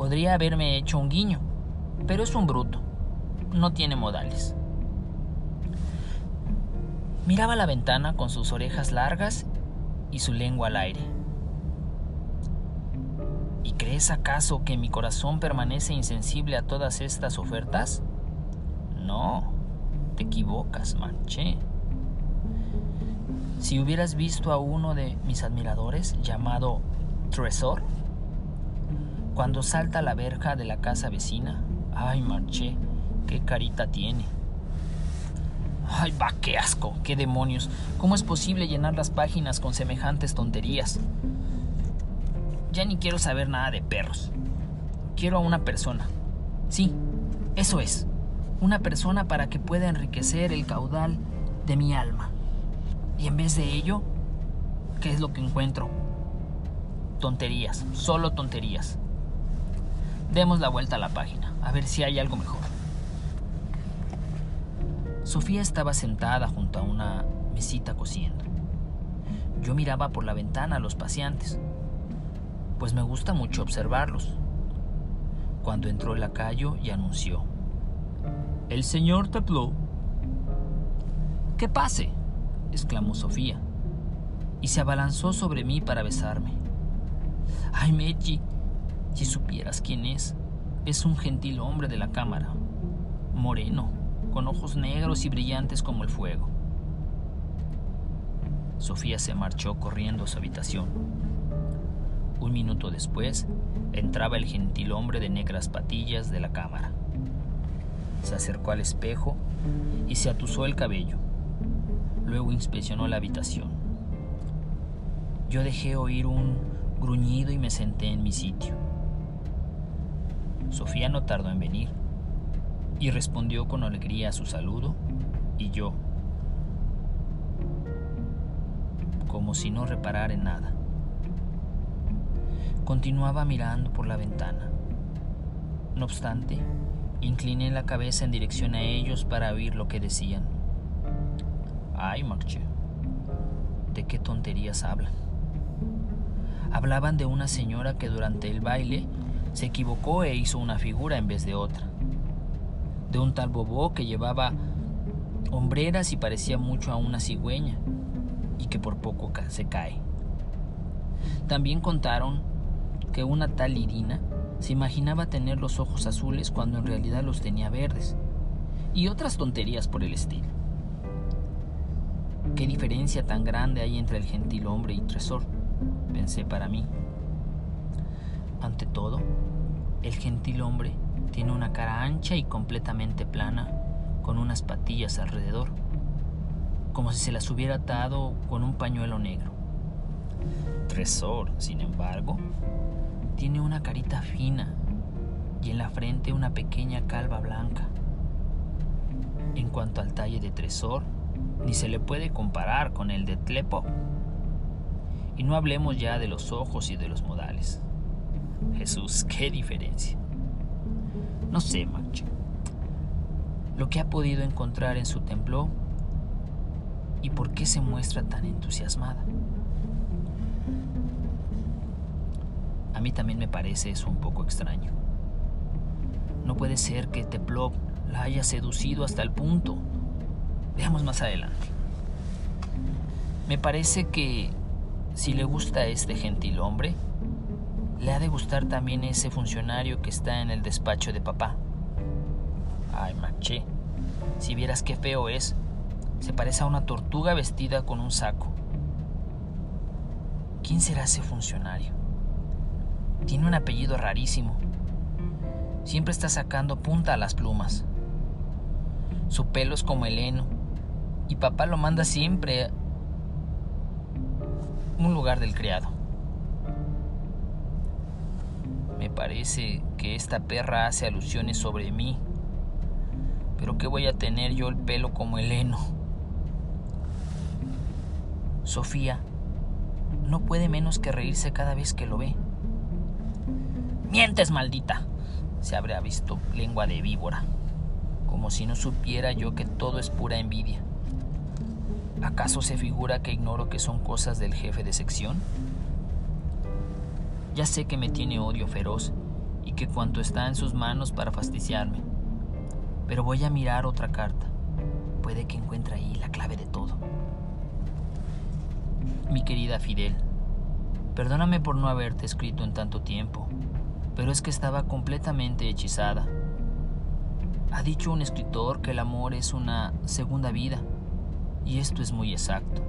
Podría haberme hecho un guiño, pero es un bruto. No tiene modales. Miraba la ventana con sus orejas largas y su lengua al aire. ¿Y crees acaso que mi corazón permanece insensible a todas estas ofertas? No, te equivocas, manché. Si hubieras visto a uno de mis admiradores llamado Tresor, cuando salta a la verja de la casa vecina, ay, marché, qué carita tiene. Ay, va, qué asco, qué demonios. ¿Cómo es posible llenar las páginas con semejantes tonterías? Ya ni quiero saber nada de perros. Quiero a una persona. Sí, eso es. Una persona para que pueda enriquecer el caudal de mi alma. Y en vez de ello, ¿qué es lo que encuentro? Tonterías, solo tonterías. Demos la vuelta a la página, a ver si hay algo mejor. Sofía estaba sentada junto a una mesita cosiendo. Yo miraba por la ventana a los paseantes pues me gusta mucho observarlos. Cuando entró el lacayo y anunció, El señor Tepló. ¡Que pase! exclamó Sofía, y se abalanzó sobre mí para besarme. ¡Ay, Mechi! Si supieras quién es, es un gentil hombre de la cámara, moreno, con ojos negros y brillantes como el fuego. Sofía se marchó corriendo a su habitación un minuto después, entraba el gentil hombre de negras patillas de la cámara. Se acercó al espejo y se atusó el cabello. Luego inspeccionó la habitación. Yo dejé oír un gruñido y me senté en mi sitio. Sofía no tardó en venir y respondió con alegría a su saludo y yo, como si no reparara en nada. Continuaba mirando por la ventana. No obstante, incliné la cabeza en dirección a ellos para oír lo que decían. Ay, Marche, ¿de qué tonterías hablan? Hablaban de una señora que durante el baile se equivocó e hizo una figura en vez de otra. De un tal Bobó que llevaba hombreras y parecía mucho a una cigüeña y que por poco se cae. También contaron que una tal Irina se imaginaba tener los ojos azules cuando en realidad los tenía verdes, y otras tonterías por el estilo. ¿Qué diferencia tan grande hay entre el gentil hombre y Tresor? Pensé para mí. Ante todo, el gentil hombre tiene una cara ancha y completamente plana, con unas patillas alrededor, como si se las hubiera atado con un pañuelo negro. Tresor, sin embargo, tiene una carita fina y en la frente una pequeña calva blanca. En cuanto al talle de Tresor, ni se le puede comparar con el de Tlepo. Y no hablemos ya de los ojos y de los modales. Jesús, qué diferencia. No sé, Manche. Lo que ha podido encontrar en su templo y por qué se muestra tan entusiasmada. A mí también me parece eso un poco extraño. No puede ser que Teplov la haya seducido hasta el punto. Veamos más adelante. Me parece que si le gusta a este gentil hombre, le ha de gustar también ese funcionario que está en el despacho de papá. Ay, maché, si vieras qué feo es, se parece a una tortuga vestida con un saco. ¿Quién será ese funcionario? Tiene un apellido rarísimo. Siempre está sacando punta a las plumas. Su pelo es como el heno. Y papá lo manda siempre a un lugar del criado. Me parece que esta perra hace alusiones sobre mí. Pero ¿qué voy a tener yo el pelo como el heno? Sofía no puede menos que reírse cada vez que lo ve. Mientes, maldita. Se habría visto lengua de víbora, como si no supiera yo que todo es pura envidia. ¿Acaso se figura que ignoro que son cosas del jefe de sección? Ya sé que me tiene odio feroz y que cuanto está en sus manos para fastidiarme. Pero voy a mirar otra carta. Puede que encuentre ahí la clave de todo. Mi querida Fidel, perdóname por no haberte escrito en tanto tiempo, pero es que estaba completamente hechizada. Ha dicho un escritor que el amor es una segunda vida, y esto es muy exacto.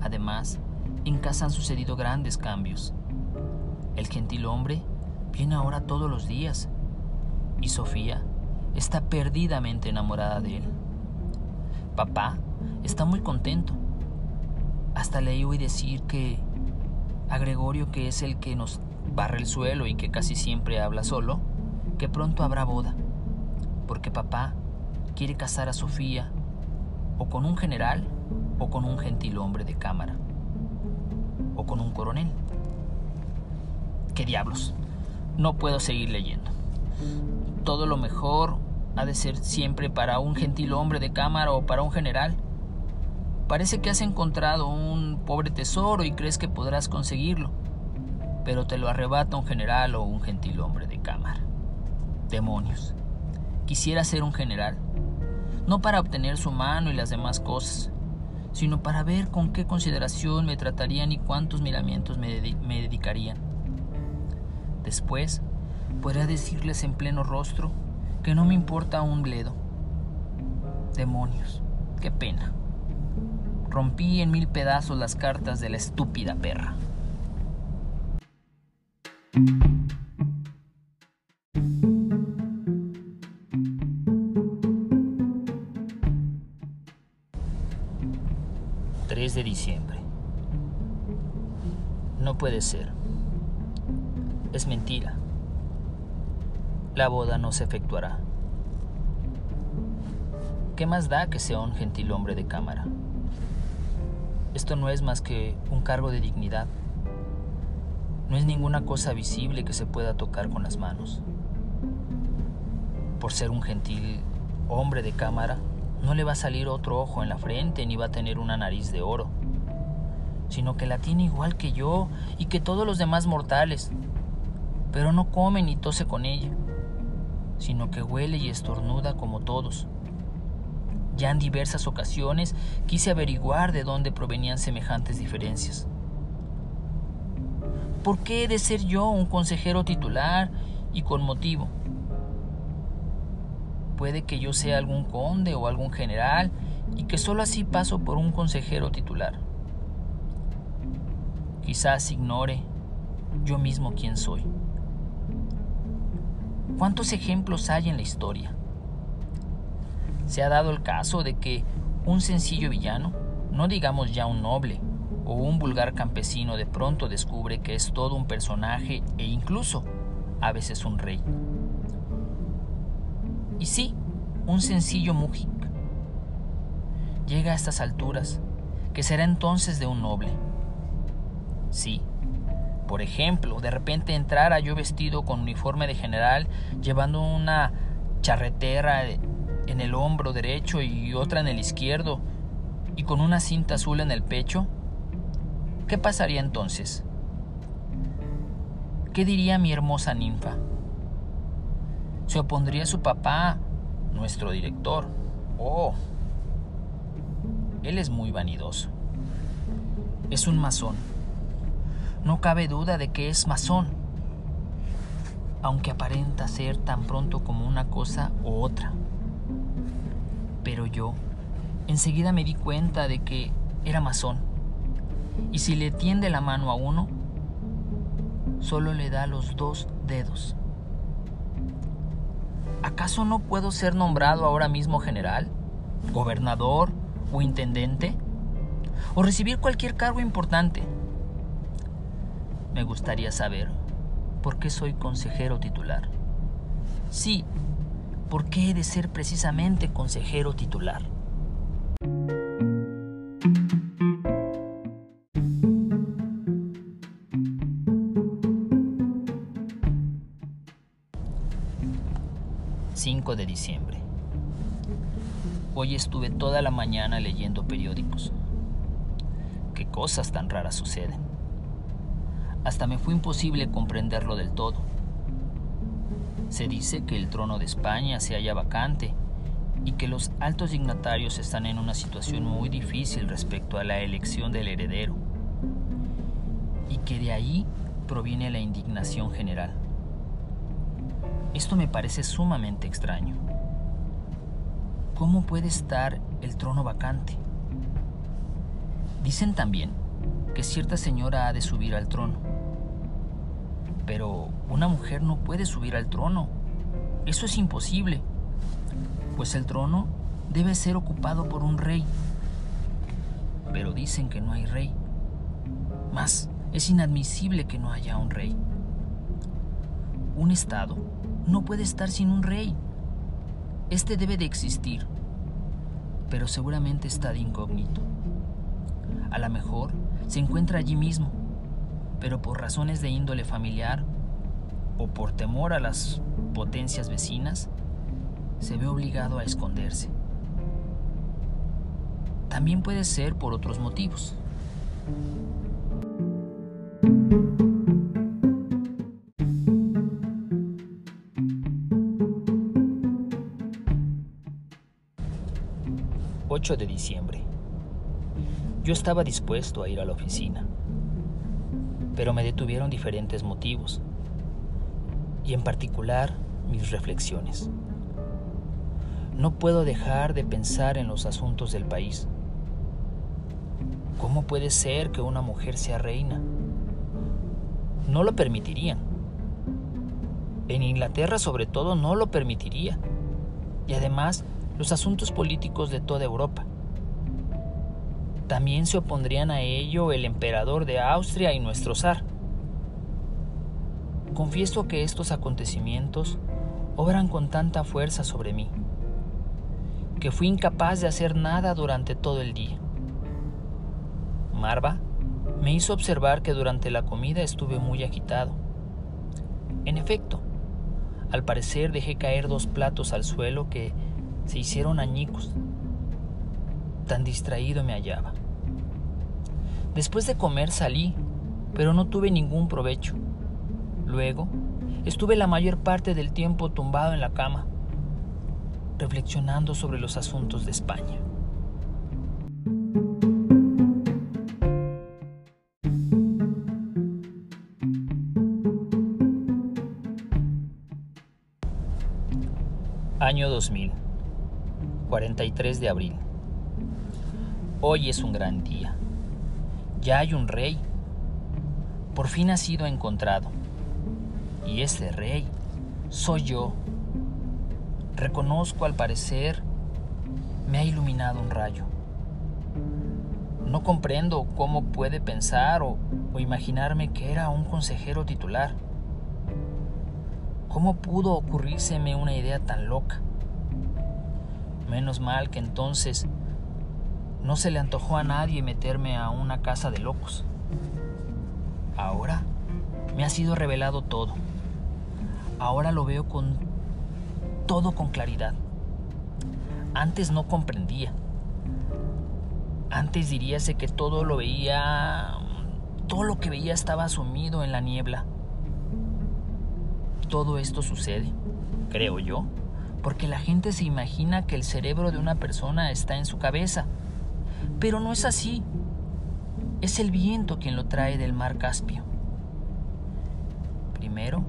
Además, en casa han sucedido grandes cambios. El gentil hombre viene ahora todos los días, y Sofía está perdidamente enamorada de él. Papá está muy contento. Hasta le oí decir que a Gregorio, que es el que nos barre el suelo y que casi siempre habla solo, que pronto habrá boda, porque papá quiere casar a Sofía o con un general o con un gentil hombre de cámara o con un coronel. ¿Qué diablos? No puedo seguir leyendo. Todo lo mejor ha de ser siempre para un gentil hombre de cámara o para un general. Parece que has encontrado un pobre tesoro y crees que podrás conseguirlo, pero te lo arrebata un general o un gentil hombre de cámara. Demonios. Quisiera ser un general, no para obtener su mano y las demás cosas, sino para ver con qué consideración me tratarían y cuántos miramientos me, dedicarían. Después, podría decirles en pleno rostro que no me importa un bledo. Demonios, qué pena. Rompí en mil pedazos las cartas de la estúpida perra. de diciembre. No puede ser. Es mentira. La boda no se efectuará. ¿Qué más da que sea un gentil hombre de cámara? Esto no es más que un cargo de dignidad. No es ninguna cosa visible que se pueda tocar con las manos. Por ser un gentil hombre de cámara, no le va a salir otro ojo en la frente ni va a tener una nariz de oro, sino que la tiene igual que yo y que todos los demás mortales, pero no come ni tose con ella, sino que huele y estornuda como todos. Ya en diversas ocasiones quise averiguar de dónde provenían semejantes diferencias. ¿Por qué he de ser yo un consejero titular y con motivo? Puede que yo sea algún conde o algún general y que solo así paso por un consejero titular. Quizás ignore yo mismo quién soy. ¿Cuántos ejemplos hay en la historia? Se ha dado el caso de que un sencillo villano, no digamos ya un noble o un vulgar campesino, de pronto descubre que es todo un personaje e incluso a veces un rey. Y sí, un sencillo mujik llega a estas alturas, que será entonces de un noble. Sí, por ejemplo, de repente entrara yo vestido con uniforme de general, llevando una charretera en el hombro derecho y otra en el izquierdo, y con una cinta azul en el pecho, ¿qué pasaría entonces? ¿Qué diría mi hermosa ninfa? Se opondría su papá, nuestro director. Oh, él es muy vanidoso. Es un masón. No cabe duda de que es masón, aunque aparenta ser tan pronto como una cosa u otra. Pero yo enseguida me di cuenta de que era masón. Y si le tiende la mano a uno, solo le da los dos dedos. ¿Acaso no puedo ser nombrado ahora mismo general, gobernador o intendente? ¿O recibir cualquier cargo importante? Me gustaría saber por qué soy consejero titular. Sí, ¿por qué he de ser precisamente consejero titular? 5 de diciembre. Hoy estuve toda la mañana leyendo periódicos. Qué cosas tan raras suceden. Hasta me fue imposible comprenderlo del todo. Se dice que el trono de España se halla vacante y que los altos dignatarios están en una situación muy difícil respecto a la elección del heredero y que de ahí proviene la indignación general. Esto me parece sumamente extraño. ¿Cómo puede estar el trono vacante? Dicen también que cierta señora ha de subir al trono. Pero una mujer no puede subir al trono. Eso es imposible pues el trono debe ser ocupado por un rey. Pero dicen que no hay rey. Más, es inadmisible que no haya un rey. Un Estado no puede estar sin un rey. Este debe de existir, pero seguramente está de incógnito. A lo mejor se encuentra allí mismo, pero por razones de índole familiar o por temor a las potencias vecinas, se ve obligado a esconderse. También puede ser por otros motivos. ...8 de diciembre... Yo estaba dispuesto a ir a la oficina... ...pero me detuvieron diferentes motivos... ...y en particular mis reflexiones no puedo dejar de pensar en los asuntos del país. ¿Cómo puede ser que una mujer sea reina? No lo permitirían. En Inglaterra sobre todo no lo permitiría. Y además los asuntos políticos de toda Europa. También se opondrían a ello el emperador de Austria y nuestro zar. Confieso que estos acontecimientos obran con tanta fuerza sobre mí que fui incapaz de hacer nada durante todo el día. Marva me hizo observar que durante la comida estuve muy agitado. En efecto, al parecer dejé caer dos platos al suelo que se hicieron añicos. Tan distraído me hallaba. Después de comer salí, pero no tuve ningún provecho. Luego, estuve la mayor parte del tiempo tumbado en la cama reflexionando sobre los asuntos de España. Año 2000, 43 de abril. Hoy es un gran día. Ya hay un rey. Por fin ha sido encontrado. Y ese rey soy yo Reconozco al parecer me ha iluminado un rayo. No comprendo cómo puede pensar o, imaginarme que era un consejero titular. ¿Cómo pudo ocurrírseme una idea tan loca? Menos mal que entonces no se le antojó a nadie meterme a una casa de locos. Ahora me ha sido revelado todo. Ahora lo veo con todo con claridad. Antes no comprendía. Antes diríase que todo lo veía, todo lo que veía estaba sumido en la niebla. Todo esto sucede, creo yo, porque la gente se imagina que el cerebro de una persona está en su cabeza, pero no es así. Es el viento quien lo trae del mar Caspio. Primero,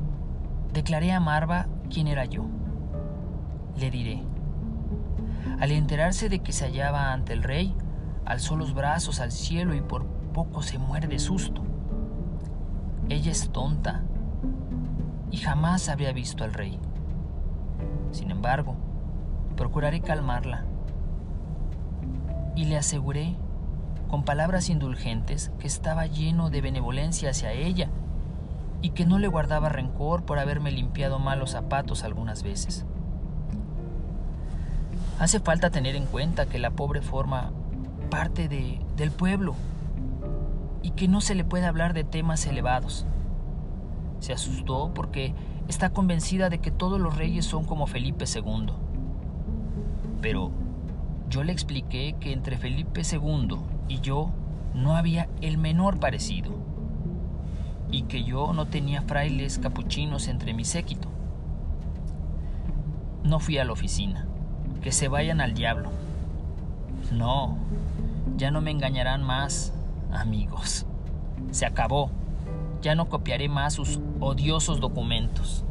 declaré a Marva quién era yo le diré. Al enterarse de que se hallaba ante el rey, alzó los brazos al cielo y por poco se muere de susto. Ella es tonta y jamás había visto al rey. Sin embargo, procuraré calmarla. Y le aseguré, con palabras indulgentes, que estaba lleno de benevolencia hacia ella y que no le guardaba rencor por haberme limpiado mal los zapatos algunas veces. Hace falta tener en cuenta que la pobre forma parte de, del pueblo y que no se le puede hablar de temas elevados. Se asustó porque está convencida de que todos los reyes son como Felipe II. Pero yo le expliqué que entre Felipe II y yo no había el menor parecido y que yo no tenía frailes capuchinos entre mi séquito. No fui a la oficina Que se vayan al diablo. No, ya no me engañarán más, amigos. Se acabó. Ya no copiaré más sus odiosos documentos.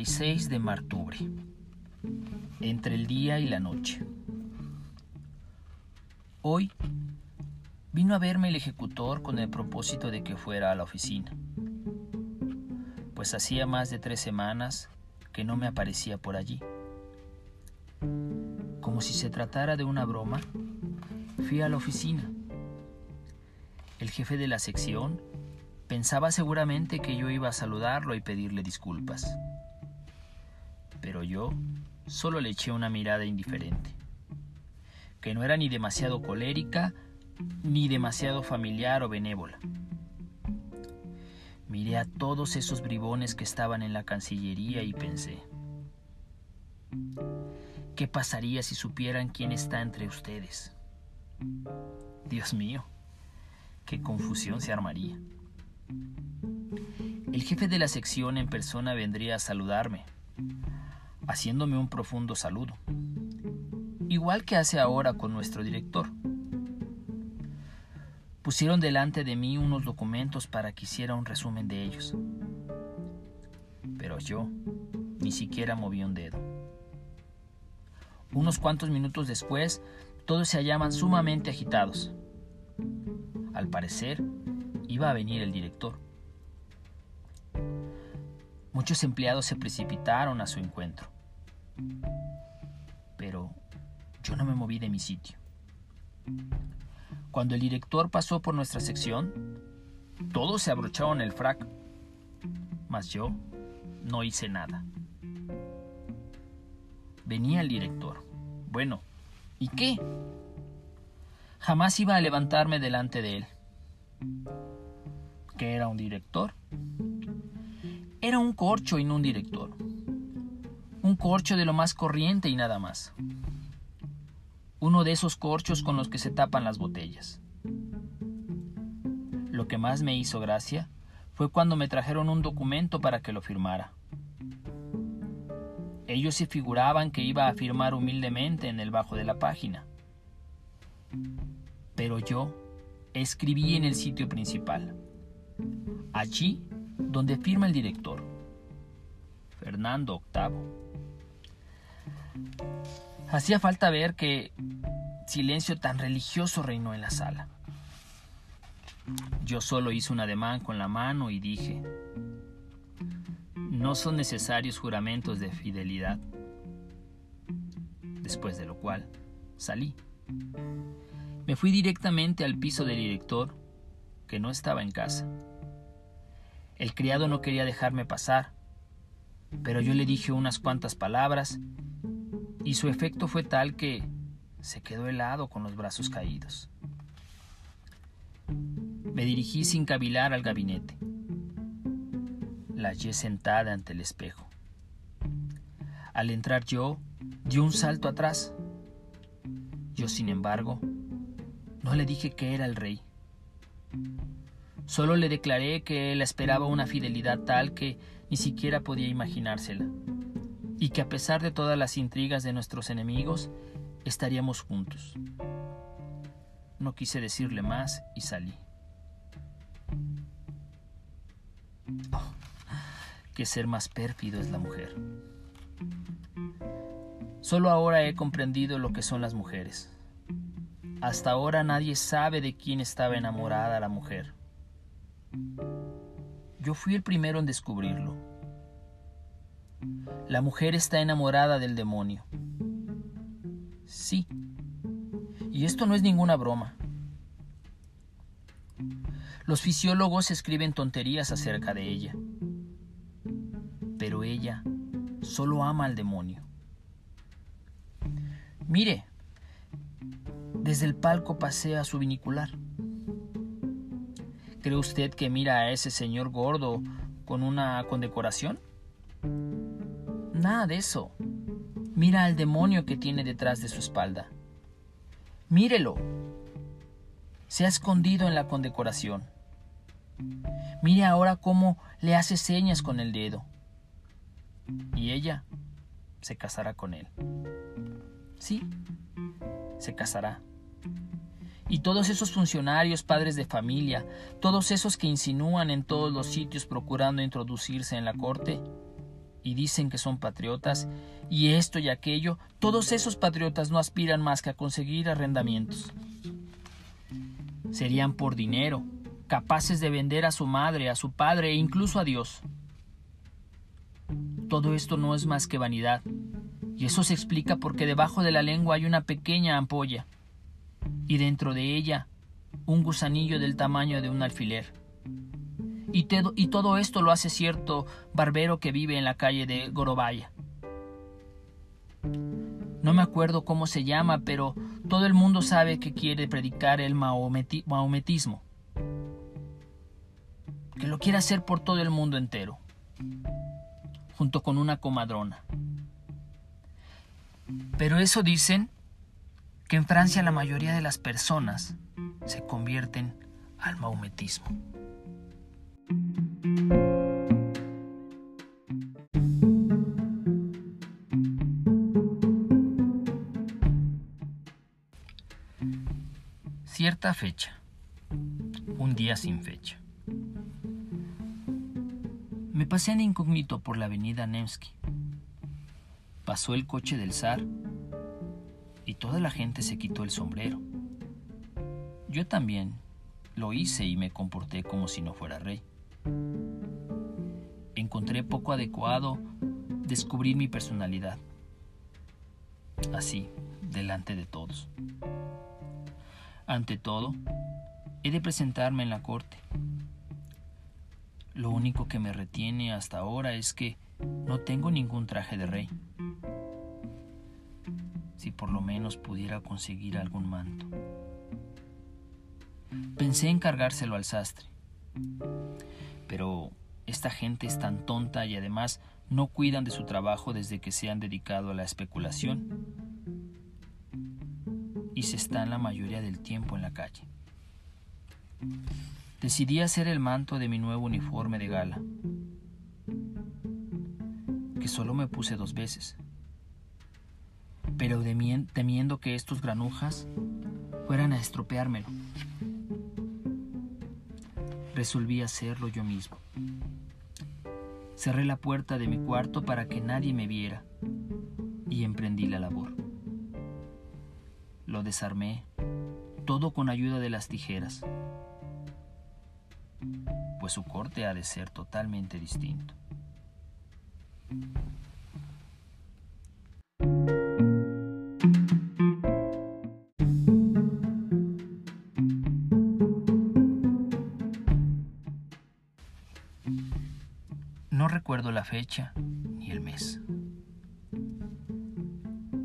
...86 de martubre... ...entre el día y la noche... Hoy vino a verme el ejecutor con el propósito de que fuera a la oficina, pues hacía más de tres semanas que no me aparecía por allí. Como si se tratara de una broma, fui a la oficina. El jefe de la sección pensaba seguramente que yo iba a saludarlo y pedirle disculpas. Pero yo solo le eché una mirada indiferente que no era ni demasiado colérica ni demasiado familiar o benévola. Miré a todos esos bribones que estaban en la Cancillería y pensé, ¿qué pasaría si supieran quién está entre ustedes? Dios mío, qué confusión se armaría. El jefe de la sección en persona vendría a saludarme, haciéndome un profundo saludo igual que hace ahora con nuestro director. Pusieron delante de mí unos documentos para que hiciera un resumen de ellos. Pero yo ni siquiera moví un dedo. Unos cuantos minutos después, todos se hallaban sumamente agitados. Al parecer, iba a venir el director. Muchos empleados se precipitaron a su encuentro. Pero yo no me moví de mi sitio. Cuando el director pasó por nuestra sección, todos se abrocharon el frac, mas yo no hice nada. Venía el director. Bueno, ¿y qué? Jamás iba a levantarme delante de él. ¿Qué era un director? Era un corcho y no un director. Un corcho de lo más corriente y nada más uno de esos corchos con los que se tapan las botellas. Lo que más me hizo gracia fue cuando me trajeron un documento para que lo firmara. Ellos se figuraban que iba a firmar humildemente en el bajo de la página. Pero yo escribí en el sitio principal, allí donde firma el director, Fernando VIII. Hacía falta ver que silencio tan religioso reinó en la sala. Yo solo hice un ademán con la mano y dije, no son necesarios juramentos de fidelidad. Después de lo cual, salí. Me fui directamente al piso del director, que no estaba en casa. El criado no quería dejarme pasar, pero yo le dije unas cuantas palabras y su efecto fue tal que se quedó helado con los brazos caídos. Me dirigí sin cavilar al gabinete. La hallé sentada ante el espejo. Al entrar yo, dio un salto atrás. Yo, sin embargo, no le dije que era el rey. Solo le declaré que él esperaba una fidelidad tal que ni siquiera podía imaginársela y que a pesar de todas las intrigas de nuestros enemigos, estaríamos juntos. No quise decirle más y salí. Oh, qué ser más pérfido es la mujer. Solo ahora he comprendido lo que son las mujeres. Hasta ahora nadie sabe de quién estaba enamorada la mujer. Yo fui el primero en descubrirlo la mujer está enamorada del demonio. Sí. Y esto no es ninguna broma. Los fisiólogos escriben tonterías acerca de ella. Pero ella solo ama al demonio. Mire, desde el palco pasea su vinicular. ¿Cree usted que mira a ese señor gordo con una condecoración? Nada de eso. Mira al demonio que tiene detrás de su espalda. Mírelo. Se ha escondido en la condecoración. Mire ahora cómo le hace señas con el dedo. Y ella se casará con él. Sí, se casará. Y todos esos funcionarios, padres de familia, todos esos que insinúan en todos los sitios procurando introducirse en la corte y dicen que son patriotas, y esto y aquello, todos esos patriotas no aspiran más que a conseguir arrendamientos. Serían por dinero, capaces de vender a su madre, a su padre e incluso a Dios. Todo esto no es más que vanidad, y eso se explica porque debajo de la lengua hay una pequeña ampolla, y dentro de ella un gusanillo del tamaño de un alfiler. Y, todo esto lo hace cierto barbero que vive en la calle de Gorobaya. No me acuerdo cómo se llama, pero todo el mundo sabe que quiere predicar el maometismo. Que lo quiere hacer por todo el mundo entero junto con una comadrona. Pero eso dicen que en Francia la mayoría de las personas se convierten al maometismo. Cierta fecha. Un día sin fecha. Me pasé en incógnito por la avenida Nevsky. Pasó el coche del zar y toda la gente se quitó el sombrero. Yo también lo hice y me comporté como si no fuera rey. Encontré poco adecuado descubrir mi personalidad. Así, delante de todos. Ante todo, he de presentarme en la corte lo único que me retiene hasta ahora es que no tengo ningún traje de rey. Si por lo menos pudiera conseguir algún manto. Pensé en cargárselo al sastre. Pero esta gente es tan tonta y además no cuidan de su trabajo desde que se han dedicado a la especulación y se están la mayoría del tiempo en la calle. Decidí hacer el manto de mi nuevo uniforme de gala, que solo me puse dos veces, pero temiendo que estos granujas fueran a estropeármelo. Resolví hacerlo yo mismo. Cerré la puerta de mi cuarto para que nadie me viera y emprendí la labor. Lo desarmé, todo con ayuda de las tijeras pues su corte ha de ser totalmente distinto. Fecha ni el mes.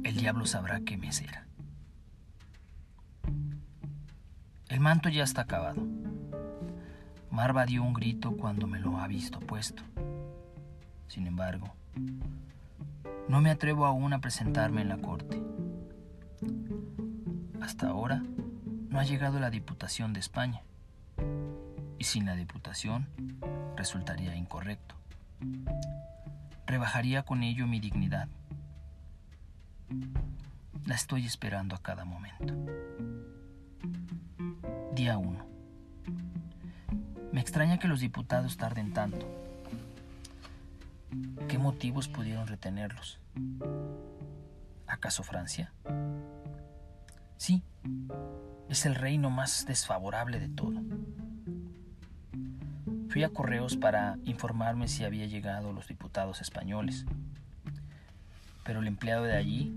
El diablo sabrá qué mes era. El manto ya está acabado. Marva dio un grito cuando me lo ha visto puesto. Sin embargo, no me atrevo aún a presentarme en la corte. Hasta ahora no ha llegado la Diputación de España. Y sin la Diputación resultaría incorrecto. Rebajaría con ello mi dignidad. La estoy esperando a cada momento. Día 1. Me extraña que los diputados tarden tanto. ¿Qué motivos pudieron retenerlos? ¿Acaso Francia? Sí, es el reino más desfavorable de todo. Fui a correos para informarme si había llegado los diputados españoles, pero el empleado de allí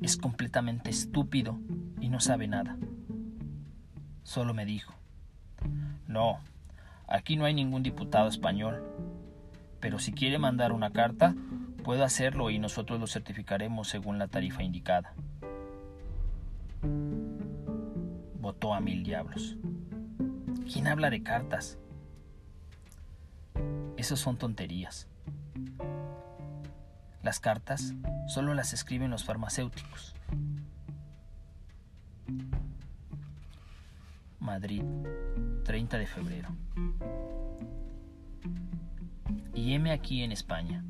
es completamente estúpido y no sabe nada. Solo me dijo, no, Aquí no hay ningún diputado español, pero si quiere mandar una carta, puede hacerlo y nosotros lo certificaremos según la tarifa indicada. Votó a mil diablos. ¿Quién habla de cartas? Esas son tonterías. Las cartas solo las escriben los farmacéuticos. Madrid, 30 de febrero. Y heme aquí en España.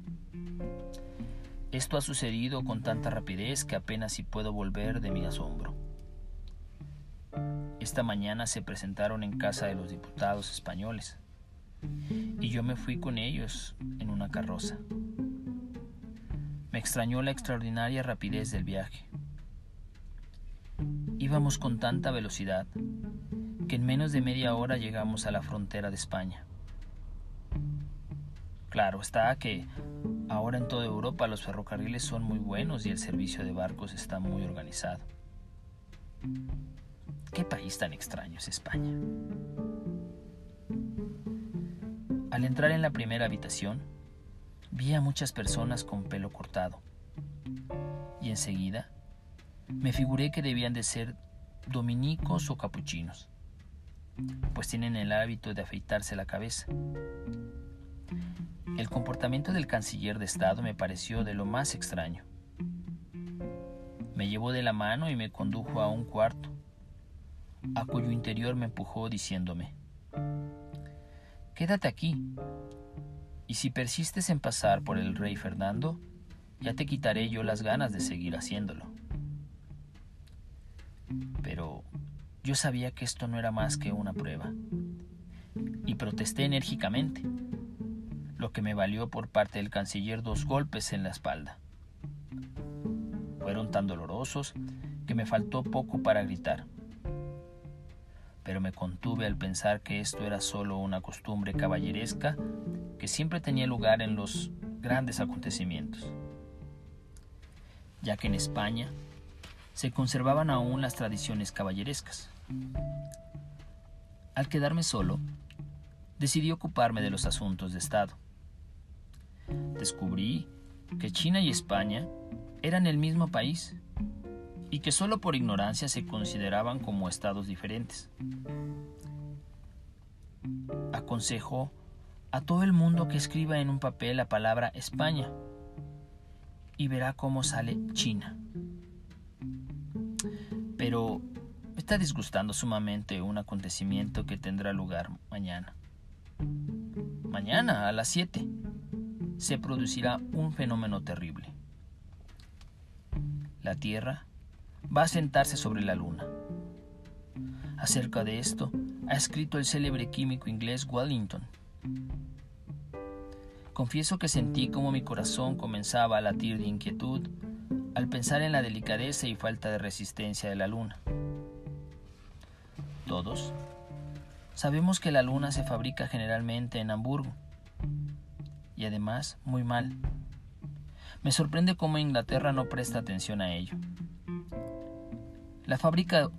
Esto ha sucedido con tanta rapidez que apenas si puedo volver de mi asombro. Esta mañana se presentaron en casa de los diputados españoles y yo me fui con ellos en una carroza. Me extrañó la extraordinaria rapidez del viaje. Íbamos con tanta velocidad que en menos de media hora llegamos a la frontera de España. Claro está que ahora en toda Europa los ferrocarriles son muy buenos y el servicio de barcos está muy organizado. ¿Qué país tan extraño es España? Al entrar en la primera habitación, vi a muchas personas con pelo cortado y enseguida me figuré que debían de ser dominicos o capuchinos, pues tienen el hábito de afeitarse la cabeza. El comportamiento del canciller de Estado me pareció de lo más extraño. Me llevó de la mano y me condujo a un cuarto, a cuyo interior me empujó diciéndome, Quédate aquí, y si persistes en pasar por el rey Fernando, ya te quitaré yo las ganas de seguir haciéndolo. Pero yo sabía que esto no era más que una prueba, y protesté enérgicamente lo que me valió por parte del canciller dos golpes en la espalda. Fueron tan dolorosos que me faltó poco para gritar. Pero me contuve al pensar que esto era solo una costumbre caballeresca que siempre tenía lugar en los grandes acontecimientos, ya que en España se conservaban aún las tradiciones caballerescas. Al quedarme solo, decidí ocuparme de los asuntos de Estado descubrí que China y España eran el mismo país y que solo por ignorancia se consideraban como estados diferentes. Aconsejo a todo el mundo que escriba en un papel la palabra España y verá cómo sale China. Pero me está disgustando sumamente un acontecimiento que tendrá lugar mañana. Mañana a las 7 se producirá un fenómeno terrible. La Tierra va a sentarse sobre la Luna. Acerca de esto ha escrito el célebre químico inglés Wellington. Confieso que sentí como mi corazón comenzaba a latir de inquietud al pensar en la delicadeza y falta de resistencia de la Luna. Todos sabemos que la Luna se fabrica generalmente en Hamburgo y además muy mal. Me sorprende cómo Inglaterra no presta atención a ello. La fabrica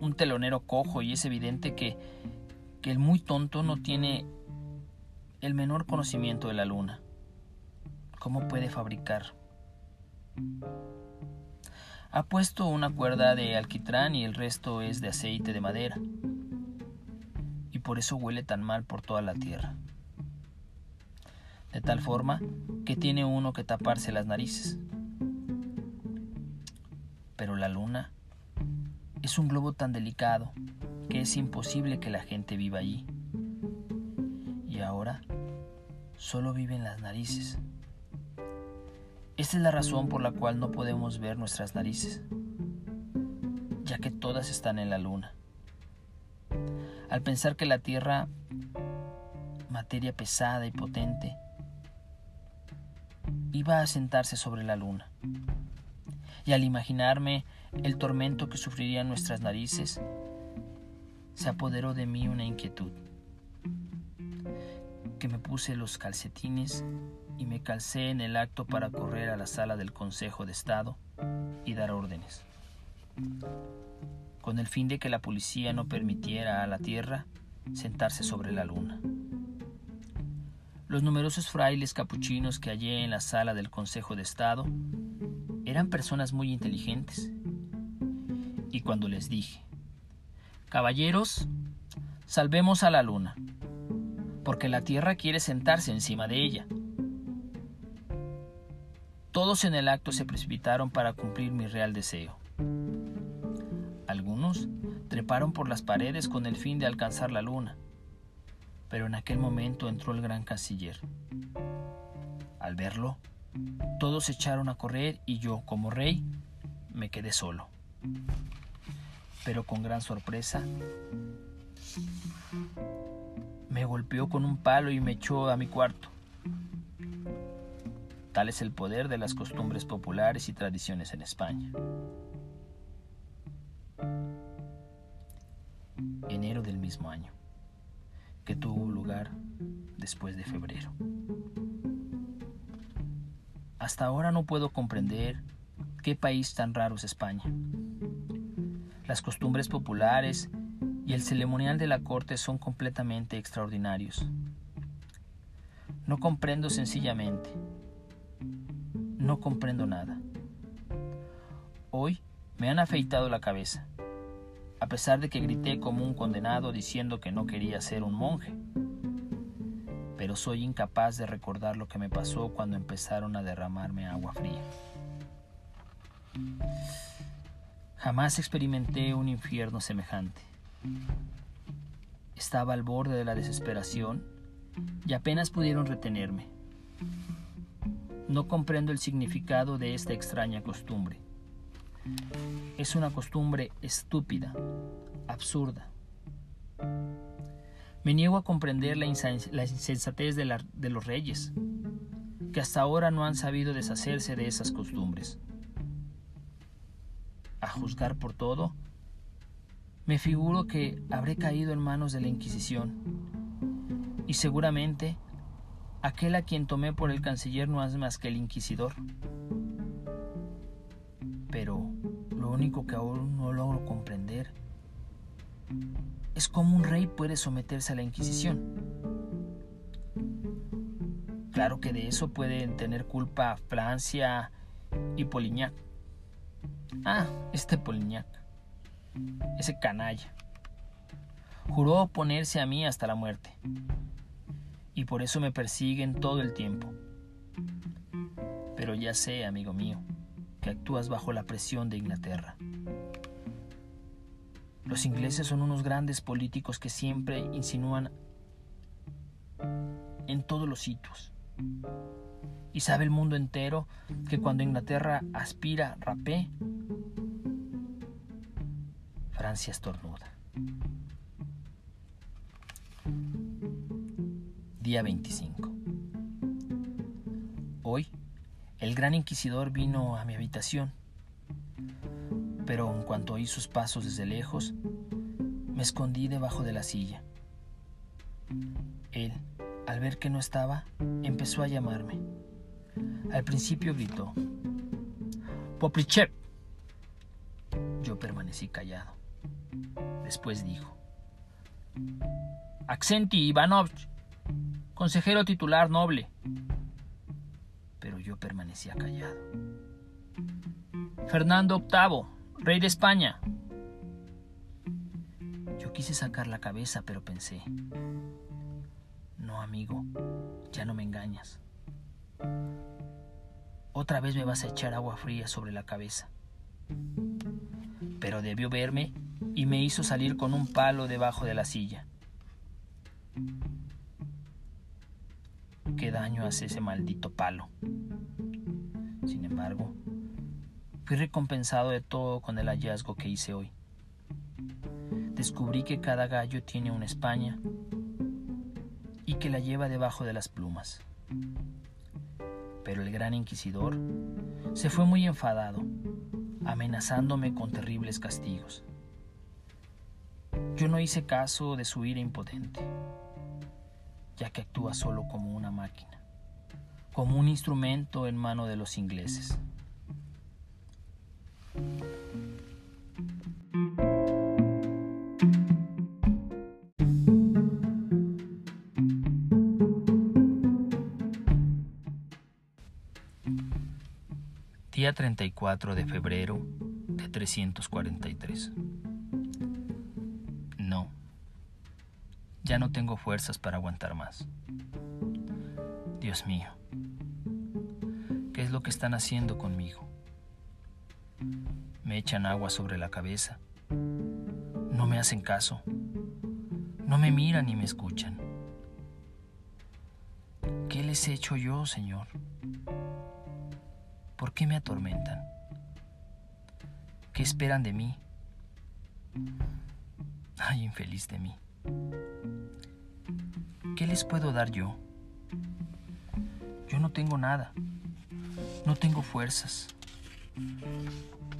un telonero cojo y es evidente que, que el muy tonto no tiene el menor conocimiento de la luna. ¿Cómo puede fabricar? Ha puesto una cuerda de alquitrán y el resto es de aceite de madera. Y por eso huele tan mal por toda la tierra de tal forma que tiene uno que taparse las narices. Pero la luna es un globo tan delicado que es imposible que la gente viva allí. Y ahora solo viven las narices. Esta es la razón por la cual no podemos ver nuestras narices, ya que todas están en la luna. Al pensar que la Tierra, materia pesada y potente, iba a sentarse sobre la luna. Y al imaginarme el tormento que sufrirían nuestras narices, se apoderó de mí una inquietud, que me puse los calcetines y me calcé en el acto para correr a la sala del Consejo de Estado y dar órdenes, con el fin de que la policía no permitiera a la Tierra sentarse sobre la luna. Los numerosos frailes capuchinos que hallé en la sala del Consejo de Estado eran personas muy inteligentes. Y cuando les dije, Caballeros, salvemos a la luna, porque la Tierra quiere sentarse encima de ella. Todos en el acto se precipitaron para cumplir mi real deseo. algunos treparon por las paredes con el fin de alcanzar la luna. Pero en aquel momento entró el gran canciller. Al verlo, todos se echaron a correr y yo, como rey, me quedé solo. Pero con gran sorpresa, me golpeó con un palo y me echó a mi cuarto. Tal es el poder de las costumbres populares y tradiciones en España. Enero del mismo año, que tuvo lugar después de febrero. Hasta ahora no puedo comprender qué país tan raro es España. Las costumbres populares y el ceremonial de la corte son completamente extraordinarios. No comprendo sencillamente. No comprendo nada. Hoy me han afeitado la cabeza, a pesar de que grité como un condenado diciendo que no quería ser un monje. Pero soy incapaz de recordar lo que me pasó cuando empezaron a derramarme agua fría. Jamás experimenté un infierno semejante. Estaba al borde de la desesperación y apenas pudieron retenerme. No comprendo el significado de esta extraña costumbre. Es una costumbre estúpida, absurda. Me niego a comprender la, insensatez de, los reyes, que hasta ahora no han sabido deshacerse de esas costumbres. A juzgar por todo, me figuro que habré caído en manos de la Inquisición. Y seguramente aquel a quien tomé por el canciller no es más que el inquisidor. Pero único que aún no logro comprender es cómo un rey puede someterse a la Inquisición. Claro que de eso pueden tener culpa Francia y Polignac. Ah, este Polignac ese canalla. Juró oponerse a mí hasta la muerte. Y por eso me persiguen todo el tiempo. Pero ya sé, amigo mío, que actúas bajo la presión de Inglaterra. Los ingleses son unos grandes políticos que siempre insinúan en todos los sitios. Y sabe el mundo entero que cuando Inglaterra aspira rapé, Francia estornuda. Día 25. Hoy, el gran inquisidor vino a mi habitación, pero en cuanto oí sus pasos desde lejos, me escondí debajo de la silla. Él, al ver que no estaba, empezó a llamarme. Al principio gritó, Poprichep. Yo permanecí callado. Después dijo, Accenti Ivanovich, consejero titular noble. Pero yo permanecía callado. Fernando VIII, rey de España. Yo quise sacar la cabeza, pero pensé, no amigo, ya no me engañas. Otra vez me vas a echar agua fría sobre la cabeza. Pero debió verme y me hizo salir con un palo debajo de la silla. ¿Qué daño hace ese maldito palo? Sin embargo, fui recompensado de todo con el hallazgo que hice hoy. Descubrí que cada gallo tiene una españa y que la lleva debajo de las plumas. Pero el gran inquisidor se fue muy enfadado, amenazándome con terribles castigos. Yo no hice caso de su ira impotente, ya que actúa solo como una máquina, como un instrumento en mano de los ingleses. Día 34 de febrero de 343. Ya no tengo fuerzas para aguantar más. Dios mío, ¿qué es lo que están haciendo conmigo? Me echan agua sobre la cabeza No me hacen caso. No me miran ni me escuchan. ¿Qué les he hecho yo, Señor? ¿Por qué me atormentan? ¿Qué esperan de mí? Ay, infeliz de mí. ¿Qué les puedo dar yo? Yo no tengo nada. No tengo fuerzas.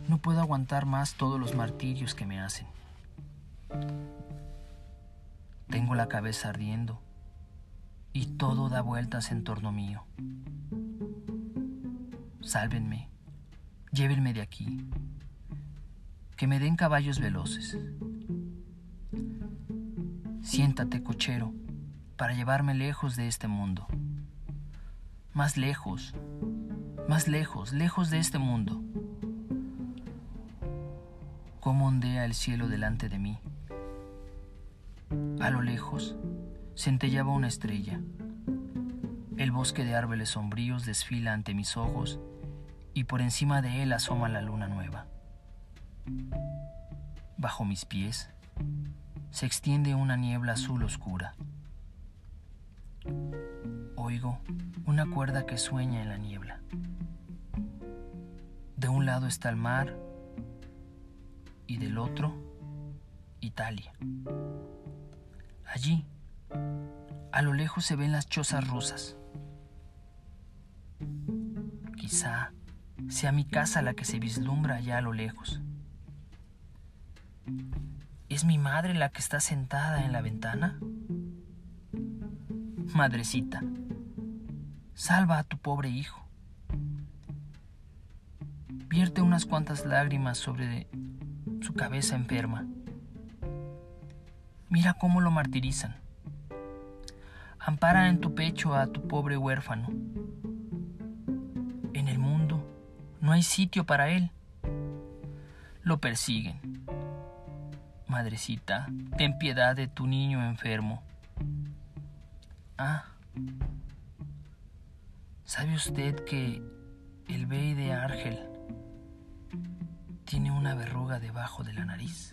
No puedo aguantar más todos los martirios que me hacen. Tengo la cabeza ardiendo y todo da vueltas en torno mío. Sálvenme, llévenme de aquí, que me den caballos veloces. Siéntate, cochero, para llevarme lejos de este mundo. Más lejos, más lejos, lejos de este mundo. Cómo ondea el cielo delante de mí. A lo lejos centellaba una estrella. El bosque de árboles sombríos desfila ante mis ojos y por encima de él asoma la luna nueva. Bajo mis pies se extiende una niebla azul oscura. Oigo una cuerda que sueña en la niebla. De un lado está el mar y del otro Italia. Allí, a lo lejos se ven las chozas rusas. Quizá sea mi casa la que se vislumbra allá a lo lejos. ¿Es mi madre la que está sentada en la ventana? Madrecita, salva a tu pobre hijo. Vierte unas cuantas lágrimas sobre su cabeza enferma. Mira cómo lo martirizan. Ampara en tu pecho a tu pobre huérfano. En el mundo no hay sitio para él. Lo persiguen. Madrecita, ten piedad de tu niño enfermo. Ah, ¿sabe usted que el bey de Argel tiene una verruga debajo de la nariz?